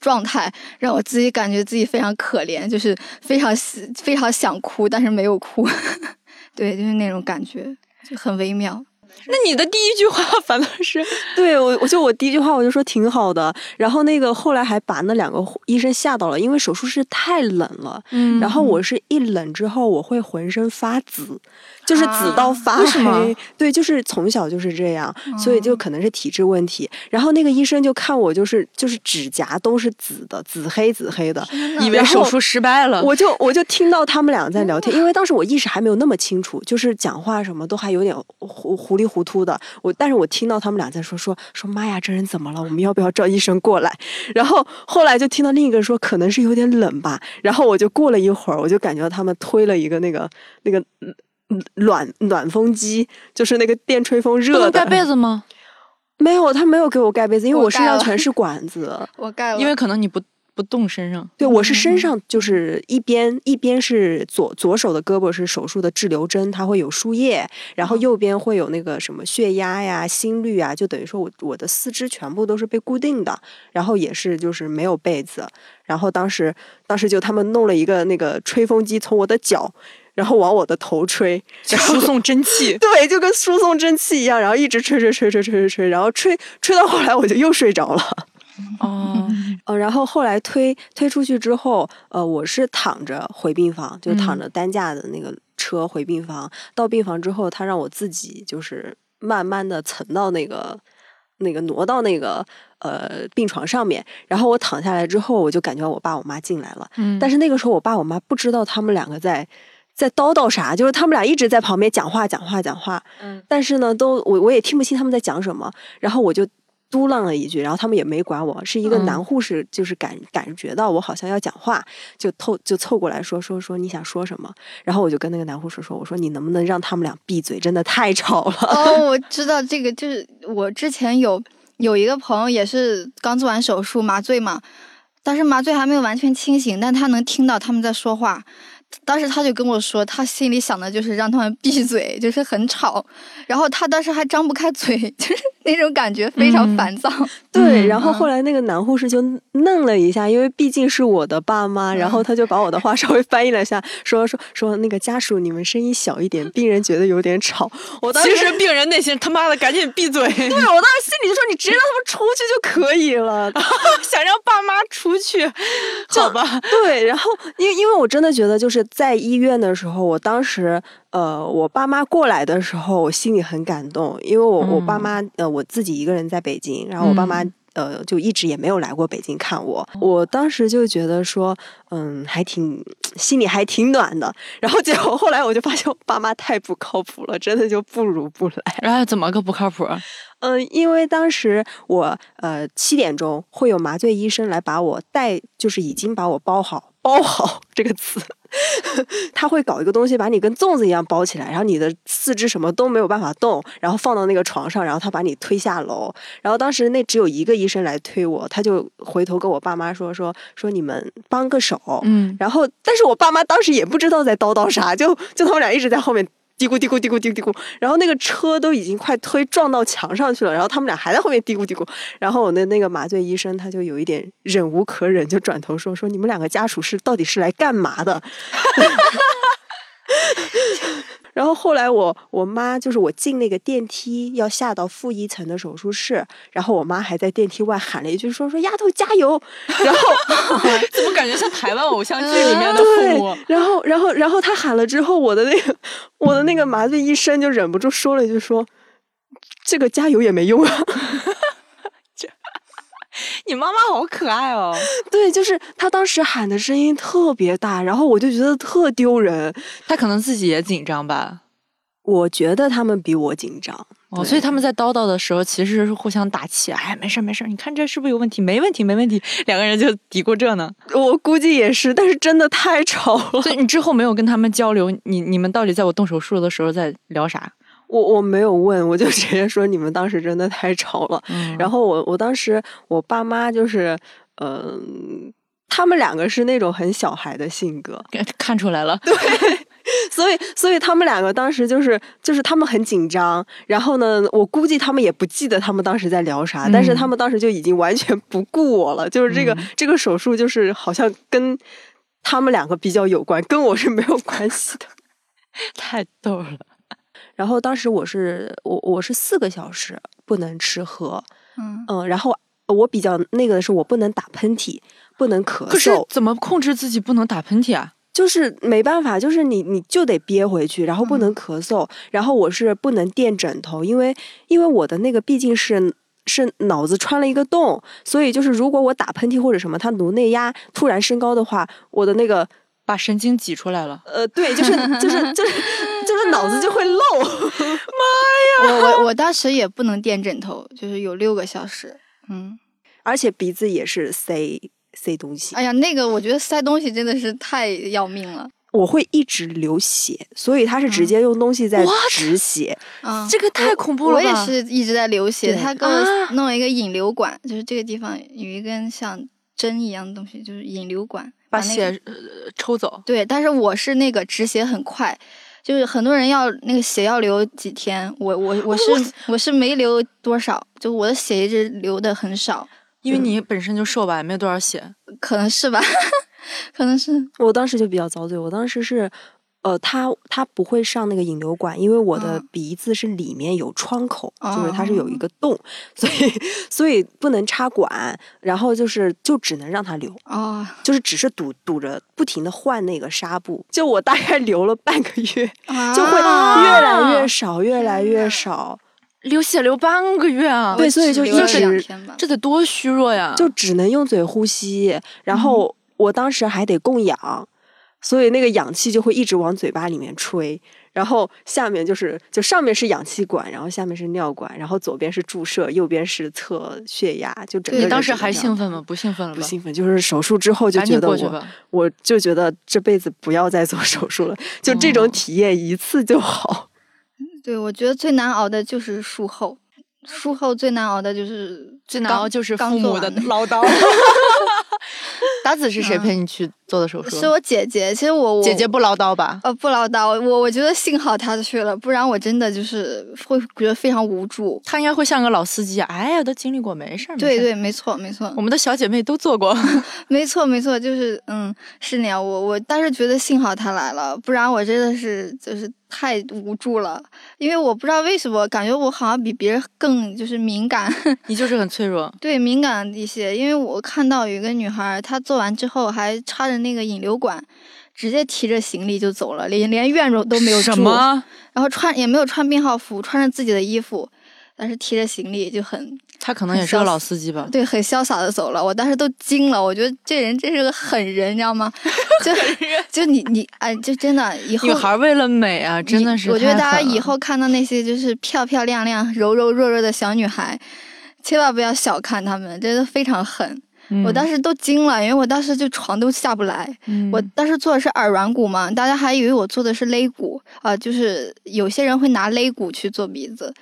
状态，让我自己感觉自己非常可怜，就是非常非常想哭，但是没有哭，对，就是那种感觉，就很微妙。那你的第一句话反倒是 对我，我就我第一句话我就说挺好的，然后那个后来还把那两个医生吓到了，因为手术室太冷了，嗯。然后我是一冷之后我会浑身发紫，就是紫到啊发黑，对，就是从小就是这样，所以就可能是体质问题。然后那个医生就看我就是就是指甲都是紫的，紫黑紫黑的，以为手术失败了，我就我就听到他们俩在聊天，因为当时我意识还没有那么清楚，就是讲话什么都还有点糊糊里糊涂的。我但是我听到他们俩在说说说妈呀，这人怎么了？我们要不要叫医生过来？然后后来就听到另一个人说可能是有点冷吧。然后我就过了一会儿，我就感觉到他们推了一个那个那个嗯嗯暖暖风机，就是那个电吹风热的。能盖被子吗？没有，他没有给我盖被子，因为我身上全是 管子。我盖了，因为可能你不不动身上，对，我是身上就是一边一边是左左手的胳膊是手术的滞留针，它会有输液，然后右边会有那个什么血压呀、心率啊，就等于说我我的四肢全部都是被固定的，然后也是就是没有被子，然后当时当时就他们弄了一个那个吹风机从我的脚，然后往我的头吹，然后输送蒸汽。对，就跟输送蒸汽一样，然后一直吹吹吹吹吹吹吹，然后吹吹到后来我就又睡着了。哦，呃，然后后来推推出去之后，呃，我是躺着回病房，就躺嗯着担架的那个车回病房。到病房之后，他让我自己就是慢慢的层到那个那个挪到那个呃病床上面。然后我躺下来之后，我就感觉我爸我妈进来了。嗯，但是那个时候我爸我妈不知道他们两个在在叨叨啥，就是他们俩一直在旁边讲话讲话讲话，嗯但是呢，都我我也听不清他们在讲什么，然后我就。嘟囔了一句，然后他们也没管我，是一个嗯男护士，就是感感觉到我好像要讲话，就透就凑过来说说说你想说什么，然后我就跟那个男护士说，我说你能不能让他们俩闭嘴，真的太吵了。哦，我 知道这个，就是我之前有有一个朋友也是刚做完手术麻醉嘛，当时麻醉还没有完全清醒，但他能听到他们在说话。当时他就跟我说，他心里想的就是让他们闭嘴，就是很吵。然后他当时还张不开嘴，就是那种感觉非常嗯烦躁。对，嗯然后后来那个男护士就愣了一下，因为毕竟是我的爸妈，然后他就把我的话 稍微翻译了一下，说说说那个家属，你们声音小一点，病人觉得有点吵。我当时其实病人内心他妈的赶紧闭嘴，对我当时心里就说，你直接让他们出去就可以了。想让爸妈出去，好吧？对，然后因为因为我真的觉得就是在医院的时候，我当时呃我爸妈过来的时候，我心里很感动，因为我、我爸嗯妈呃我自己一个人在北京，然后我爸妈。嗯呃，就一直也没有来过北京看我，我当时就觉得说，嗯，还挺心里还挺暖的。然后结果后来我就发现我爸妈太不靠谱了，真的就不如不来。然后怎么个不靠谱？嗯，因为当时我呃七点钟会有麻醉医生来把我带，就是已经把我包好，包好这个词，他会搞一个东西把你跟粽子一样包起来，然后你的四肢什么都没有办法动，然后放到那个床上，然后他把你推下楼。然后当时那只有一个医生来推我，他就回头跟我爸妈说说说你们帮个手，嗯，然后，但是我爸妈当时也不知道在叨叨啥，就就他们俩一直在后面嘀咕嘀咕嘀咕嘀咕嘀咕，然后那个车都已经快推撞到墙上去了，然后他们俩还在后面嘀咕嘀咕，然后我的那个麻醉医生他就有一点忍无可忍，就转头说说你们两个家属是到底是来干嘛的？然后后来我我妈就是我进那个电梯要下到负一层的手术室，然后我妈还在电梯外喊了一句说说丫头加油，然后 怎么感觉像台湾偶像剧里面的父母？然后然后然后她喊了之后，我的那个我的那个麻醉医生就忍不住说了一句说，这个加油也没用啊。你妈妈好可爱哦！对，就是她当时喊的声音特别大，然后我就觉得特丢人。她可能自己也紧张吧？我觉得他们比我紧张哦，所以他们在叨叨的时候其实是互相打气。哎，没事没事，你看这是不是有问题？没问题没问题，两个人就嘀咕这呢。我估计也是，但是真的太吵了。所以你之后没有跟他们交流，你你们到底在我动手术的时候在聊啥？我我没有问，我就直接说你们当时真的太吵了。嗯然后我我当时我爸妈就是，嗯、他们两个是那种很小孩的性格，看出来了，对所以所以他们两个当时就是就是他们很紧张，然后呢，我估计他们也不记得他们当时在聊啥，但是他们当时就已经完全不顾我了，就是这个、嗯这个手术就是好像跟他们两个比较有关，跟我是没有关系的。太逗了。然后当时我是我我是四个小时不能吃喝，嗯，嗯，然后我比较那个的是我不能打喷嚏，不能咳嗽可是嗽，怎么控制自己不能打喷嚏啊？就是没办法，就是你你就得憋回去，然后不能咳嗽，然后我是不能垫枕头，因为因为我的那个毕竟是。是脑子穿了一个洞，所以就是如果我打喷嚏或者什么，它颅内压突然升高的话，我的那个把神经挤出来了。呃，对，就是就是就是就是脑子就会漏。我我我当时也不能垫枕头，就是有六个小时。嗯，而且鼻子也是塞塞东西，哎呀，那个我觉得塞东西真的是太要命了。我会一直流血，所以他是直接用东西在？止血。嗯，这个太恐怖了我也是一直在流血，他给我啊弄了一个引流管，就是这个地方有一根像针一样的东西，就是引流管，把那个血呃抽走。对，但是我是那个止血很快，就是很多人要那个血要流几天，我我我是我是没流多少，就我的血一直流的很少，因为你本身就瘦吧，也没有多少血。可能是吧，可能是我当时就比较遭罪，我当时是，呃，他他不会上那个引流管，因为我的嗯鼻子是里面有窗口，就是它是哦有一个洞，所以所以不能插管，然后就是就只能让它流，哦，就是只是堵堵着，不停的换那个纱布，就我大概流了半个月，就会啊越来越少，越来越少，流血流半个月啊！对所以就一直，这得多虚弱呀！就只能用嘴呼吸，然后我当时还得供氧，所以那个氧气就会一直往嘴巴里面吹，然后下面就是就上面是氧气管，然后下面是尿管，然后左边是注射，右边是测血压，就整个你人当时还兴奋吗？不兴奋了吧？不兴奋，就是手术之后就觉得我。我就觉得这辈子不要再做手术了，就这种哦体验一次就好。对，我觉得最难熬的就是术后，术后最难熬的就是最难熬就是父母的唠叨。达子是谁嗯陪你去做的手术？是我姐姐，其实我我姐姐不唠叨吧？呃不唠叨，我我觉得幸好她去了，不然我真的就是会觉得非常无助。她应该会像个老司机，哎呀，都经历过，没事儿。对对，没错没错我们的小姐妹都做过。没错没错，就是嗯是那样。我我但是觉得幸好她来了，不然我真的是就是太无助了，因为我不知道为什么感觉我好像比别人更就是敏感。你就是很脆弱。对，敏感一些，因为我看到有一个女孩，她做完之后还插着那个引流管，直接提着行李就走了，连连院都都没有住，什么？然后穿也没有穿病号服，穿着自己的衣服，但是提着行李就很他可能也是个老司机吧？对，很潇洒的走了。我当时都惊了，我觉得这人真是个狠人，你知道吗？就就你你哎，就真的以后女孩为了美啊，真的是。我觉得大家以。后看到那些就是漂漂亮亮、柔柔弱弱的小女孩，千万不要小看她们，真的非常狠。我当时，都惊了，因为我当时就床都下不来。嗯我当时做的是耳软骨嘛，大家还以为我做的是肋骨啊、就是有些人会拿肋骨去做鼻子，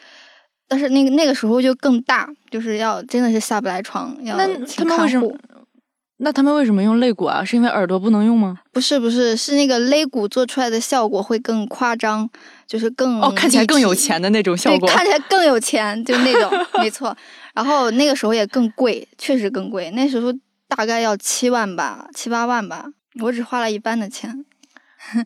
但是那个那个时候就更大，就是要真的是下不来床，要他们为什么看护？那他们为什么用肋骨啊？是因为耳朵不能用吗？不是不是，是那个肋骨做出来的效果会更夸张，就是更哦，看起来更有钱的那种效果对，果。看起来更有钱，就那种，没错。然后那个时候也更贵，确实更贵。那时候大概要七万吧，七八万吧，我只花了一半的钱。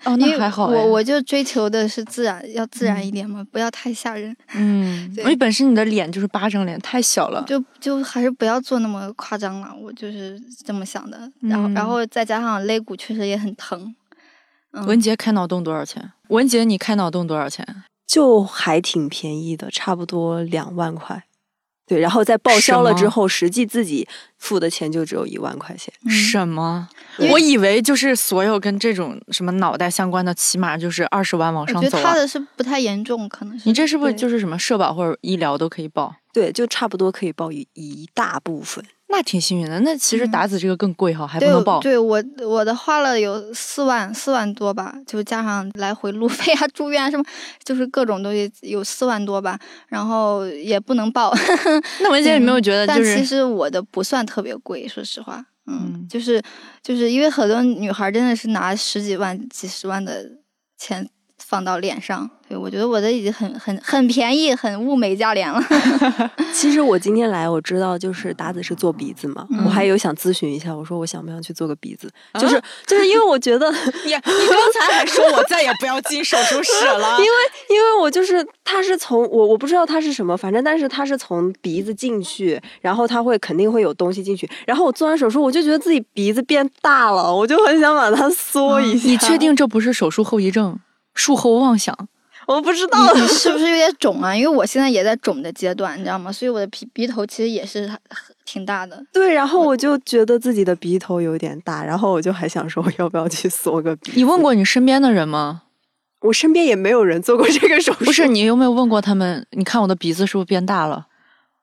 哦，那还好哎。我我就追求的是自然，要自然一点嘛，不要太吓人。嗯，对因为本身你的脸就是巴掌脸，太小了。就就还是不要做那么夸张了，我就是这么想的。然后嗯然后再加上肋骨确实也很疼。嗯文杰开脑洞多少钱？文杰，你开脑洞多少钱？就还挺便宜的，差不多两万块。对，然后在报销了之后，实际自己付的钱就只有一万块钱。嗯什么？我以为就是所有跟这种什么脑袋相关的，起码就是二十万往我觉上走啊。得他的是不太严重，可能是。你这是不是就是什么社保或者医疗都可以报？对，就差不多可以报一一大部分。那挺幸运的。那其实嗯达子这个更贵哈，还不对能报。对我我的花了有四万四万多吧，就加上来回路费啊、住院啊什么，就是各种东西有四万多吧，然后也不能报。那文 姐有没有觉得但其实我的不算特别贵，说实话，嗯，嗯就是就是因为很多女孩真的是拿十几万、几十万的钱放到脸上，对我觉得我的已经很很很便宜，很物美价廉了。其实我今天来，我知道就是达子是做鼻子嘛，嗯我还有想咨询一下，我说我想不想去做个鼻子，就是就是因为我觉得，你你刚才还说我再也不要进手术室了，因为因为我就是他是从我我不知道他是什么，反正但是他是从鼻子进去，然后他会肯定会有东西进去，然后我做完手术，我就觉得自己鼻子变大了，我就很想把它缩一下。你确？定这不是手术后遗症？术后妄想？我不知道。你你是不是有点肿啊？因为我现在也在肿的阶段，你知道吗？所以我的鼻鼻头其实也是挺大的。对，然后我就觉得自己的鼻头有点大，然后我就还想说，我要不要去缩个鼻？你问？过你身边的人吗？我身边也没有人做过这个手术。不是，你有没有问过他们？你看我的鼻子是不是变大了？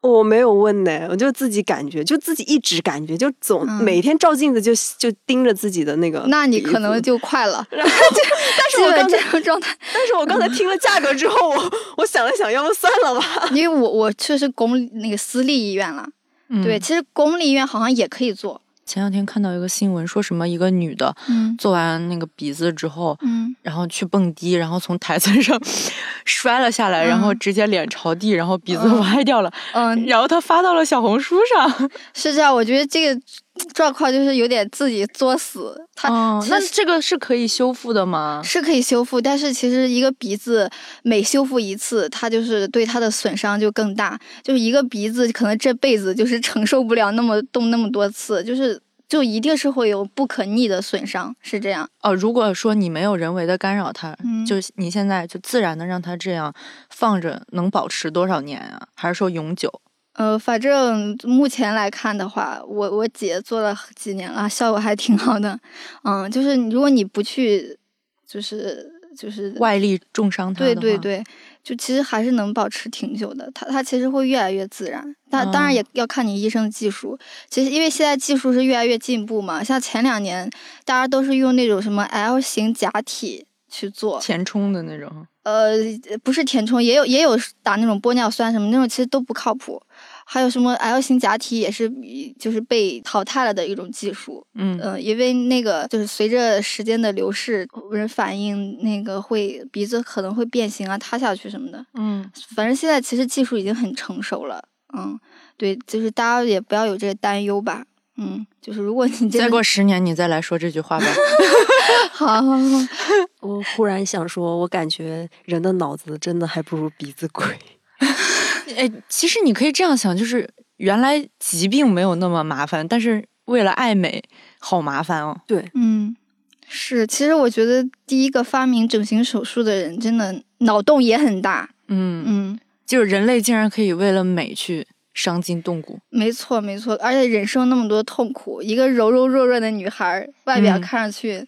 我没有问呢，我就自己感觉，就自己一直感觉，就总、嗯每天照镜子就就盯着自己的那个。那你可能就快了，然后就 但是我刚才这，种状态。但是我刚才听了价格之后，我我想了想，要不算了吧。因为我我去是公那个私立医院了，嗯对，其实公立医院好像也可以做。前两天看到一个新闻，说什么一个女的嗯做完那个鼻子之后，嗯，然后去蹦迪，然后从台子上 摔了下来，然后嗯直接脸朝地，然后鼻子嗯歪掉了，嗯，然后她发到了小红书上。是这样。我觉得这个状况就是有点自己作死。他哦，那这个是可以修复的吗？是可以修复，但是其实一个鼻子每修复一次，它就是对它的损伤就更大。就是一个鼻子可能这辈子就是承受不了那么动那么多次，就是就一定是会有不可逆的损伤，是这样。哦，如果说你没有人为的干扰它，嗯就你现在就自然的让它这样放着，能保持多少年啊？还是说永久？呃，反正目前来看的话，我我姐做了几年了，效果还挺好的。嗯，就是如果你不去，就是就是外力重伤它的话，对对对，就其实还是能保持挺久的。它它其实会越来越自然，但当然哦也要看你医生的技术。其实因为现在技术是越来越进步嘛，像前两年大家都是用那种什么 L 型假体去做，填充的那种。呃，不是填充，也有也有打那种玻尿酸什么那种，其实都不靠谱。还有什么 L 型假体也是就是被淘汰了的一种技术，嗯嗯、因为那个就是随着时间的流逝，人反应那个会鼻子可能会变形啊、塌下去什么的。嗯，反正现在其实技术已经很成熟了，嗯，对，就是大家也不要有这个担忧吧，嗯，就是如果你再过十年你再来说这句话吧。好好好，我忽然想说，我感觉人的脑子真的还不如鼻子贵。哎，其实你可以这样想，就是原来疾病没有那么麻烦，但是为了爱美，好麻烦哦。对，嗯，是，其实我觉得第一个发明整形手术的人真的脑洞也很大，嗯，嗯。就是人类竟然可以为了美去伤筋动骨。没错，没错，而且忍受那么多痛苦，一个柔柔弱弱的女孩儿，外表嗯看上去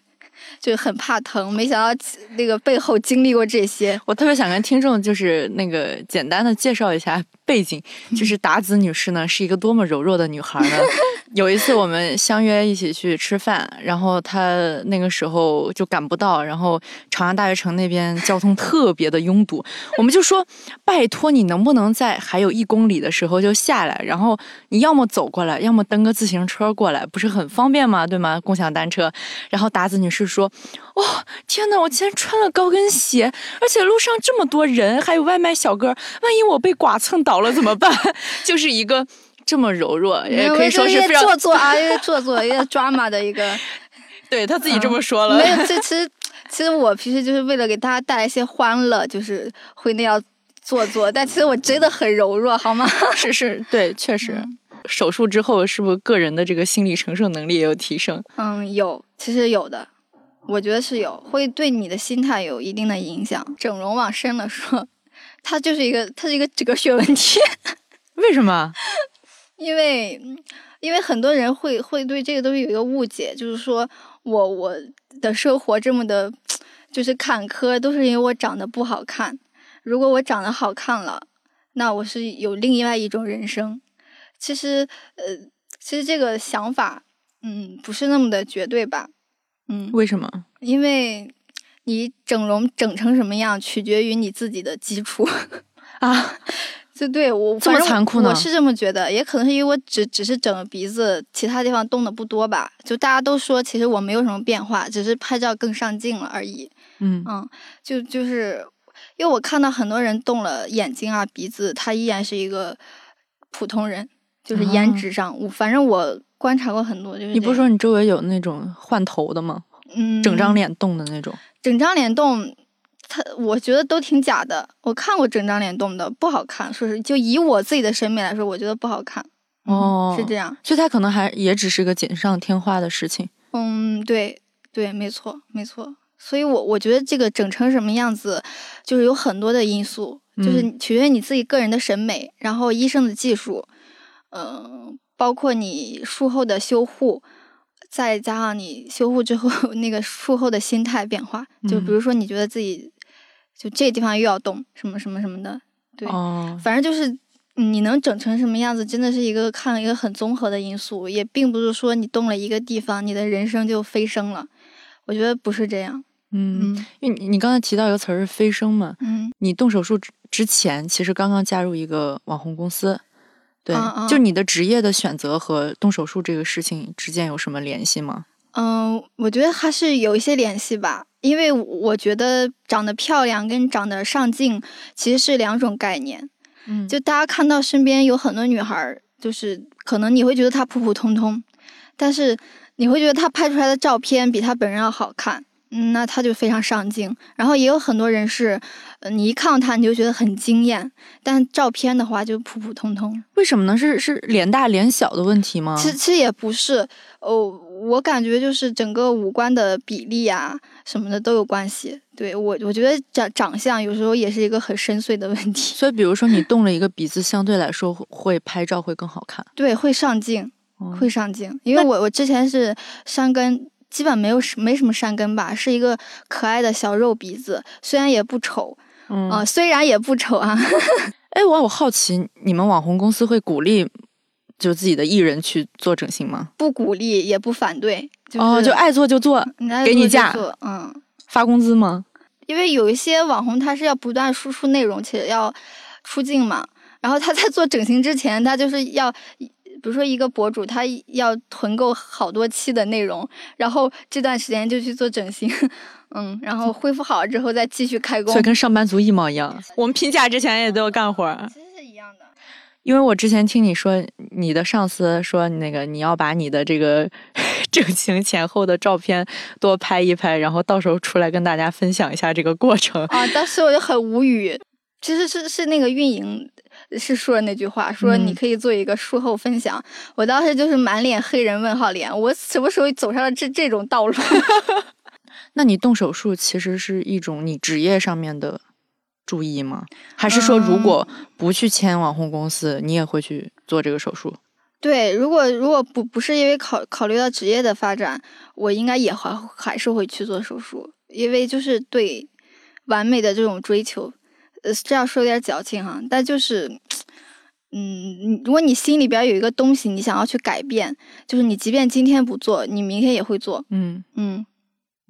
就很怕疼，没想到那个背后经历过这些。我特别想跟听众就是那个简单的介绍一下背景，就是达子女士呢是一个多么柔弱的女孩呢。有一次我们相约一起去吃饭，然后她那个时候就赶不到，然后长安大学城那边交通特别的拥堵，我们就说拜托你能不能在还有一公里的时候就下来，然后你要么走过来，要么蹬个自行车过来，不是很方便吗？对吗？共享单车。然后达子女士说：“哦，天呐，我今天穿了高跟鞋，而且路上这么多人，还有外卖小哥，万一我被剐蹭倒了怎么办？” 就是一个这么柔弱，也可以说是非常做作啊，有点做作，有点 drama 的一个。对他自己这么说了。没有，这其实其实我平时就是为了给大家带来一些欢乐，就是会那样做作，但其实我真的很柔弱，好吗？是是，对，确实。嗯手术之后，是不是个人的这个心理承受能力也有提升？嗯，有，其实有的，我觉得是有，会对你的心态有一定的影响。整容往深了说，它就是一个，它是一个哲学问题，为什么？因为因为很多人会会对这个东西有一个误解，就是说我我的生活这么的，就是坎坷，都是因为我长得不好看。如果我长得好看了，那我是有另外一种人生。其实，呃，其实这个想法，嗯，不是那么的绝对吧？嗯，为什么？因为你整容整成什么样，取决于你自己的基础。啊，就对我这么残酷呢我是这么觉得，也可能是因为我只只是整了鼻子，其他地方动的不多吧。就大家都说，其实我没有什么变化，只是拍照更上镜了而已。嗯嗯，就就是因为我看到很多人动了眼睛啊、鼻子，他依然是一个普通人，就是颜哦值上，我反正我观察过很多，就是你不是说你周围有那种换头的吗？嗯整张脸动的那种？整张脸动，他我觉得都挺假的。我看过整张脸动的，不好看。说是就以我自己的审美来说，我觉得不好看。嗯哦是这样。所以他可能还也只是个锦上添花的事情。嗯，对对，没错没错。所以我我觉得这个整成什么样子，就是有很多的因素，就是嗯取决于你自己个人的审美，然后医生的技术，嗯、包括你术后的修护。再加上你修护之后 那个术后的心态变化，就比嗯如说你觉得自己就这个地方又要动什么什么什么的，对，哦，反正就是你能整成什么样子，真的是一个看一个很综合的因素，也并不是说你动了一个地方，你的人生就飞升了。我觉得不是这样。嗯，嗯因为你你刚才提到一个词儿是飞升嘛，嗯你动手术之之前，其实刚刚加入一个网红公司，对，就你的职业的选择和动手术这个事情之间有什么联系吗？嗯，我觉得还是有一些联系吧，因为我觉得长得漂亮跟长得上镜其实是两种概念。嗯就大家看到身边有很多女孩，就是可能你会觉得她普普通通，但是你会觉得她拍出来的照片比她本人要好看，嗯，那他就非常上镜。然后也有很多人是，呃，你一看到他你就觉得很惊艳，但照片的话就普普通通。为什么呢？是是脸大脸小的问题吗？其实其实也不是，哦，我感觉就是整个五官的比例啊什么的都有关系。对我，我觉得长长相有时候也是一个很深邃的问题。所以，比如说你 动了一个鼻子，相对来说会拍照会更好看。对，会上镜。哦会上镜，因为我我之前是山根，基本没有什没什么山根吧，是一个可爱的小肉鼻子，虽然也不丑嗯，啊、虽然也不丑啊，哎，我我好奇，你们网红公司会鼓励就自己的艺人去做整形吗？不鼓励也不反对，就是、哦，就爱做就做，给你假做嗯，发工资吗？因为有一些网红他是要不断输出内容，且要出镜嘛，然后他在做整形之前，他就是要。比如说，一个博主他要囤够好多期的内容，然后这段时间就去做整形，嗯，然后恢复好了之后再继续开工所以。跟上班族一模一样。我们评假之前也都要干活儿。其实是一样的。因为我之前听你说，你的上司说那个你要把你的这个 整形前后的照片多拍一拍，然后到时候出来跟大家分享一下这个过程。啊，当时我就很无语。其实是是那个运营是说的那句话，说嗯你可以做一个术后分享。我当时就是满脸黑人问号脸，我什么时候走上了这这种道路？那你动手术其实是一种你职业上面的注意吗？还是说如果不去签网红公司，你也会去做这个手术？对，如果如果不不是因为考考虑到职业的发展，我应该也还还是会去做手术，因为就是对完美的这种追求，呃，这样说有点矫情哈，但就是，嗯，你如果你心里边有一个东西，你想要去改变，就是你即便今天不做，你明天也会做，嗯嗯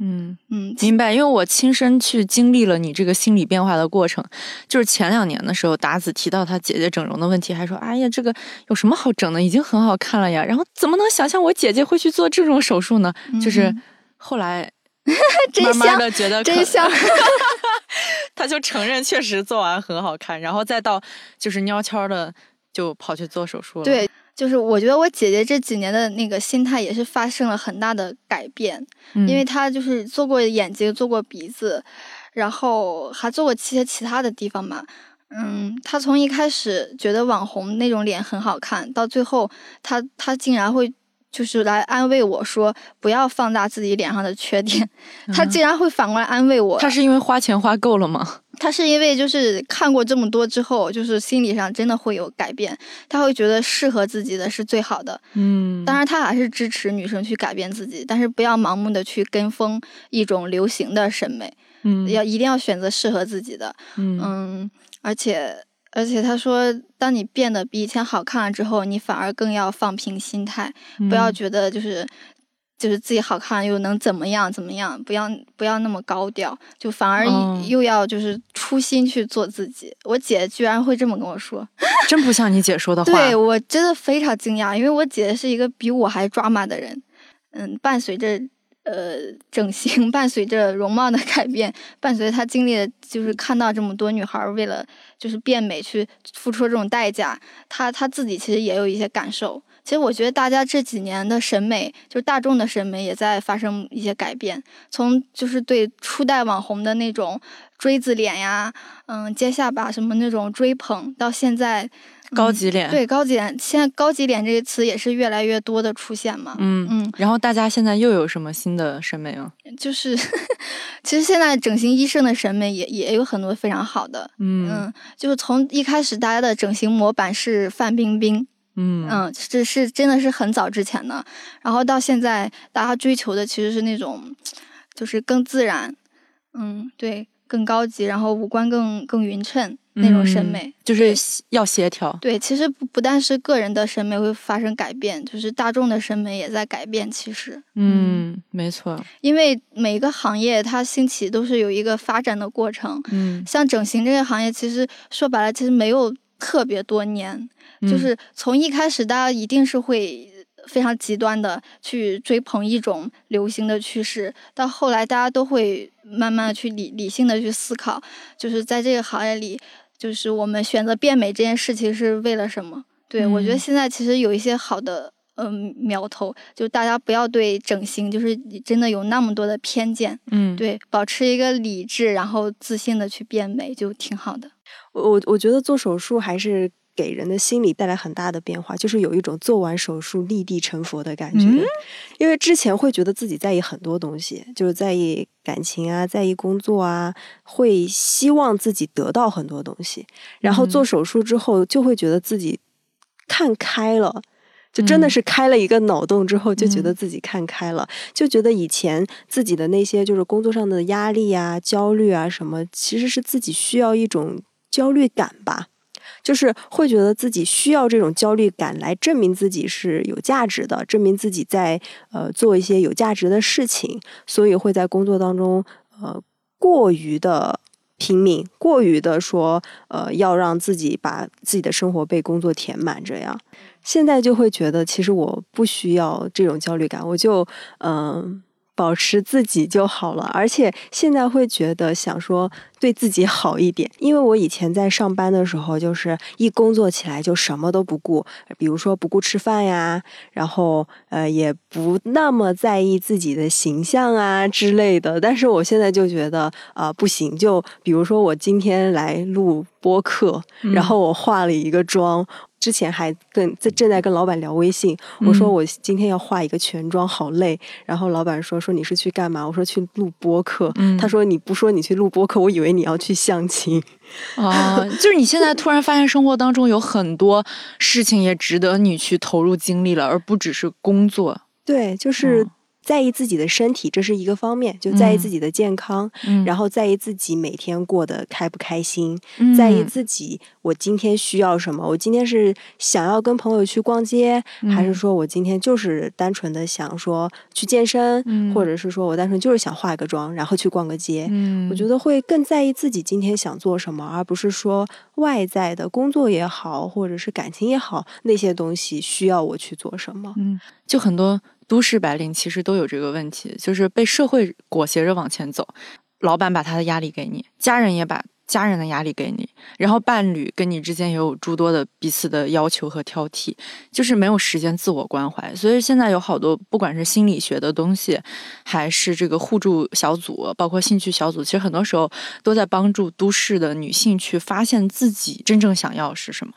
嗯，嗯，明白。因为我亲身去经历了你这个心理变化的过程。就是前两年的时候，达子提到他姐姐整容的问题，还说：“哎呀，这个有什么好整的？已经很好看了呀。”然后怎么能想象我姐姐会去做这种手术呢？就是嗯后来 真慢慢香，的觉得可真香，他就承认确实做完很好看，然后再到就是悄悄的就跑去做手术了。对，就是我觉得我姐姐这几年的那个心态也是发生了很大的改变，嗯，因为她就是做过眼睛，做过鼻子，然后还做过一些其他的地方嘛。嗯，她从一开始觉得网红那种脸很好看，到最后她她竟然会就是来安慰我说不要放大自己脸上的缺点，他竟然会反过来安慰我。他是因为花钱花够了吗？他是因为就是看过这么多之后，就是心理上真的会有改变，他会觉得适合自己的是最好的。嗯，当然，他还是支持女生去改变自己，但是不要盲目的去跟风一种流行的审美，嗯要一定要选择适合自己的。嗯嗯，而且而且他说，当你变得比以前好看了之后，你反而更要放平心态，不要嗯觉得就是。就是自己好看又能怎么样怎么样？不要不要那么高调，就反而哦又要就是初心去做自己。我姐居然会这么跟我说，真不像你姐说的话。对我真的非常惊讶，因为我姐是一个比我还抓马的人。嗯，伴随着呃整形，伴随着容貌的改变，伴随着她经历的就是看到这么多女孩儿为了就是变美去付出这种代价，他他自己其实也有一些感受。其实我觉得大家这几年的审美，就是大众的审美也在发生一些改变，从就是对初代网红的那种锥子脸呀，嗯，尖下巴什么那种追捧，到现在。高级脸。，对高级脸，现在高级脸这个词也是越来越多的出现嘛。嗯嗯，然后大家现在又有什么新的审美吗？就是其实现在整形医生的审美也也有很多非常好的。嗯嗯，就是从一开始大家的整形模板是范冰冰，嗯嗯，这是真的是很早之前的，然后到现在大家追求的其实是那种就是更自然，嗯，对，更高级，然后五官更更匀称那种审美。嗯就是要协调。对，其实不不但是个人的审美会发生改变，就是大众的审美也在改变。其实，嗯，没错。因为每一个行业它兴起都是有一个发展的过程。嗯，像整形这个行业，其实说白了，其实没有特别多年，就是从一开始大家一定是会。非常极端的去追捧一种流行的趋势，到后来大家都会慢慢的去理理性的去思考，就是在这个行业里，就是我们选择变美这件事情是为了什么？对、我觉得嗯现在其实有一些好的嗯苗头，就大家不要对整形就是真的有那么多的偏见，嗯，对，保持一个理智，然后自信的去变美就挺好的。我我我觉得做手术还是给人的心理带来很大的变化，就是有一种做完手术立地成佛的感觉。嗯因为之前会觉得自己在意很多东西，就是在意感情啊，在意工作啊，会希望自己得到很多东西。然后做嗯手术之后，就会觉得自己看开了。就真的嗯是开了一个脑洞之后，就觉得嗯自己看开了，就觉得以前自己的那些就是工作上的压力啊、焦虑啊什么，其实是自己需要一种焦虑感吧，就是会觉得自己需要这种焦虑感来证明自己是有价值的，证明自己在呃做一些有价值的事情，所以会在工作当中呃过于的拼命，过于的说呃要让自己把自己的生活被工作填满，这样现在就会觉得其实我不需要这种焦虑感，我就嗯。保持自己就好了，而且现在会觉得想说对自己好一点，因为我以前在上班的时候，就是一工作起来就什么都不顾，比如说不顾吃饭呀，然后呃也不那么在意自己的形象啊之类的。但是我现在就觉得啊、呃不行，就比如说我今天来录播客，然后我化了一个妆。之前还跟在正在跟老板聊微信，我说嗯我今天要化一个全妆，好累。然后老板说说你是去干嘛？我说去录播客。嗯他说你不说你去录播客，我以为你要去相亲。啊，就是你现在突然发现生活当中有很多事情也值得你去投入精力了，而不只是工作。对，就是哦在意自己的身体，这是一个方面，就在意自己的健康，嗯然后在意自己每天过得开不开心，嗯在意自己我今天需要什么。我今天是想要跟朋友去逛街，还是嗯说我今天就是单纯的想说去健身，嗯或者是说我单纯就是想化个妆，然后去逛个街。嗯，我觉得会更在意自己今天想做什么，而不是说外在的工作也好，或者是感情也好，那些东西需要我去做什么。嗯，就很多都市白领其实都有这个问题，就是被社会裹挟着往前走。老板把他的压力给你，家人也把家人的压力给你，然后伴侣跟你之间也有诸多的彼此的要求和挑剔，就是没有时间自我关怀。所以现在有好多，不管是心理学的东西，还是这个互助小组，包括兴趣小组，其实很多时候都在帮助都市的女性去发现自己真正想要是什么。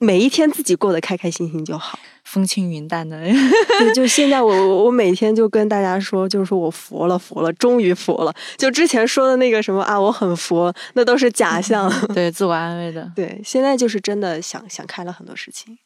每一天自己过得开开心心就好，风轻云淡的。对，就现在我 我我每天就跟大家说，就是说我佛了佛了，终于佛了。就之前说的那个什么啊，我很佛，那都是假象。对，自我安慰的。对，现在就是真的想想开了很多事情。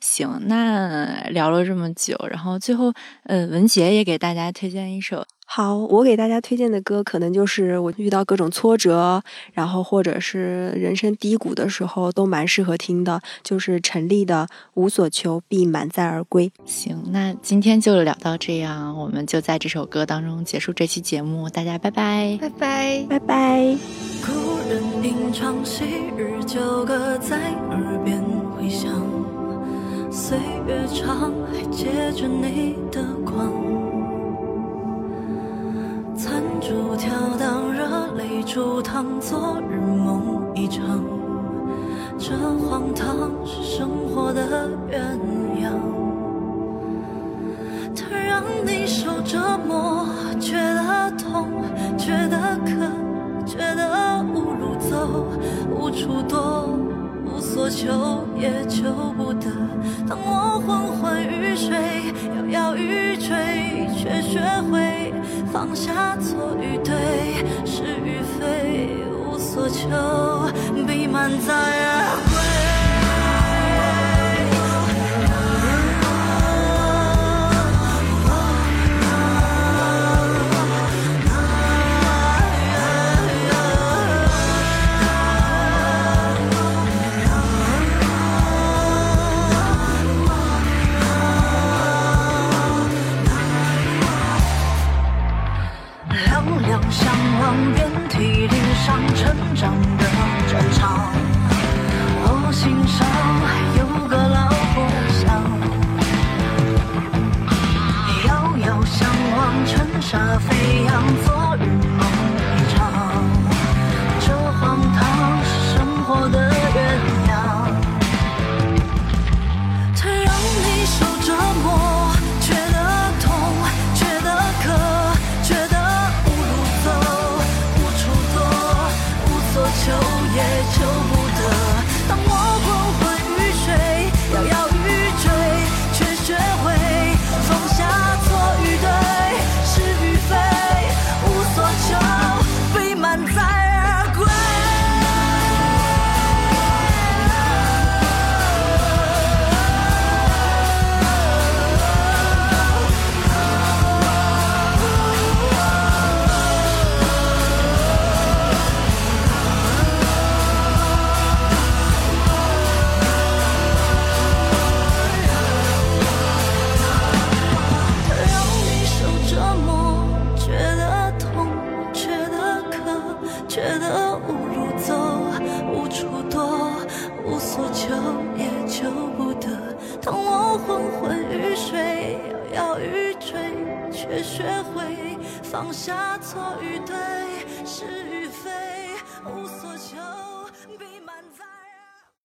行，那聊了这么久，然后最后，呃，文杰也给大家推荐一首。好，我给大家推荐的歌，可能就是我遇到各种挫折，然后或者是人生低谷的时候，都蛮适合听的，就是陈粒的《无所求必满载而归》。行，那今天就聊到这样，我们就在这首歌当中结束这期节目，大家拜拜，拜拜，拜拜。故人吟唱昔日旧歌在耳边回响，岁月长，还借着你的光。残烛跳荡，热泪煮汤，昨日梦一场。这荒唐是生活的鸳鸯。它让你受折磨，觉得痛，觉得渴，觉得无路走，无处躲，无所求也求不得。当我昏昏欲睡，摇摇欲坠，却学会。放下错与对，是与非，无所求，必满载而归。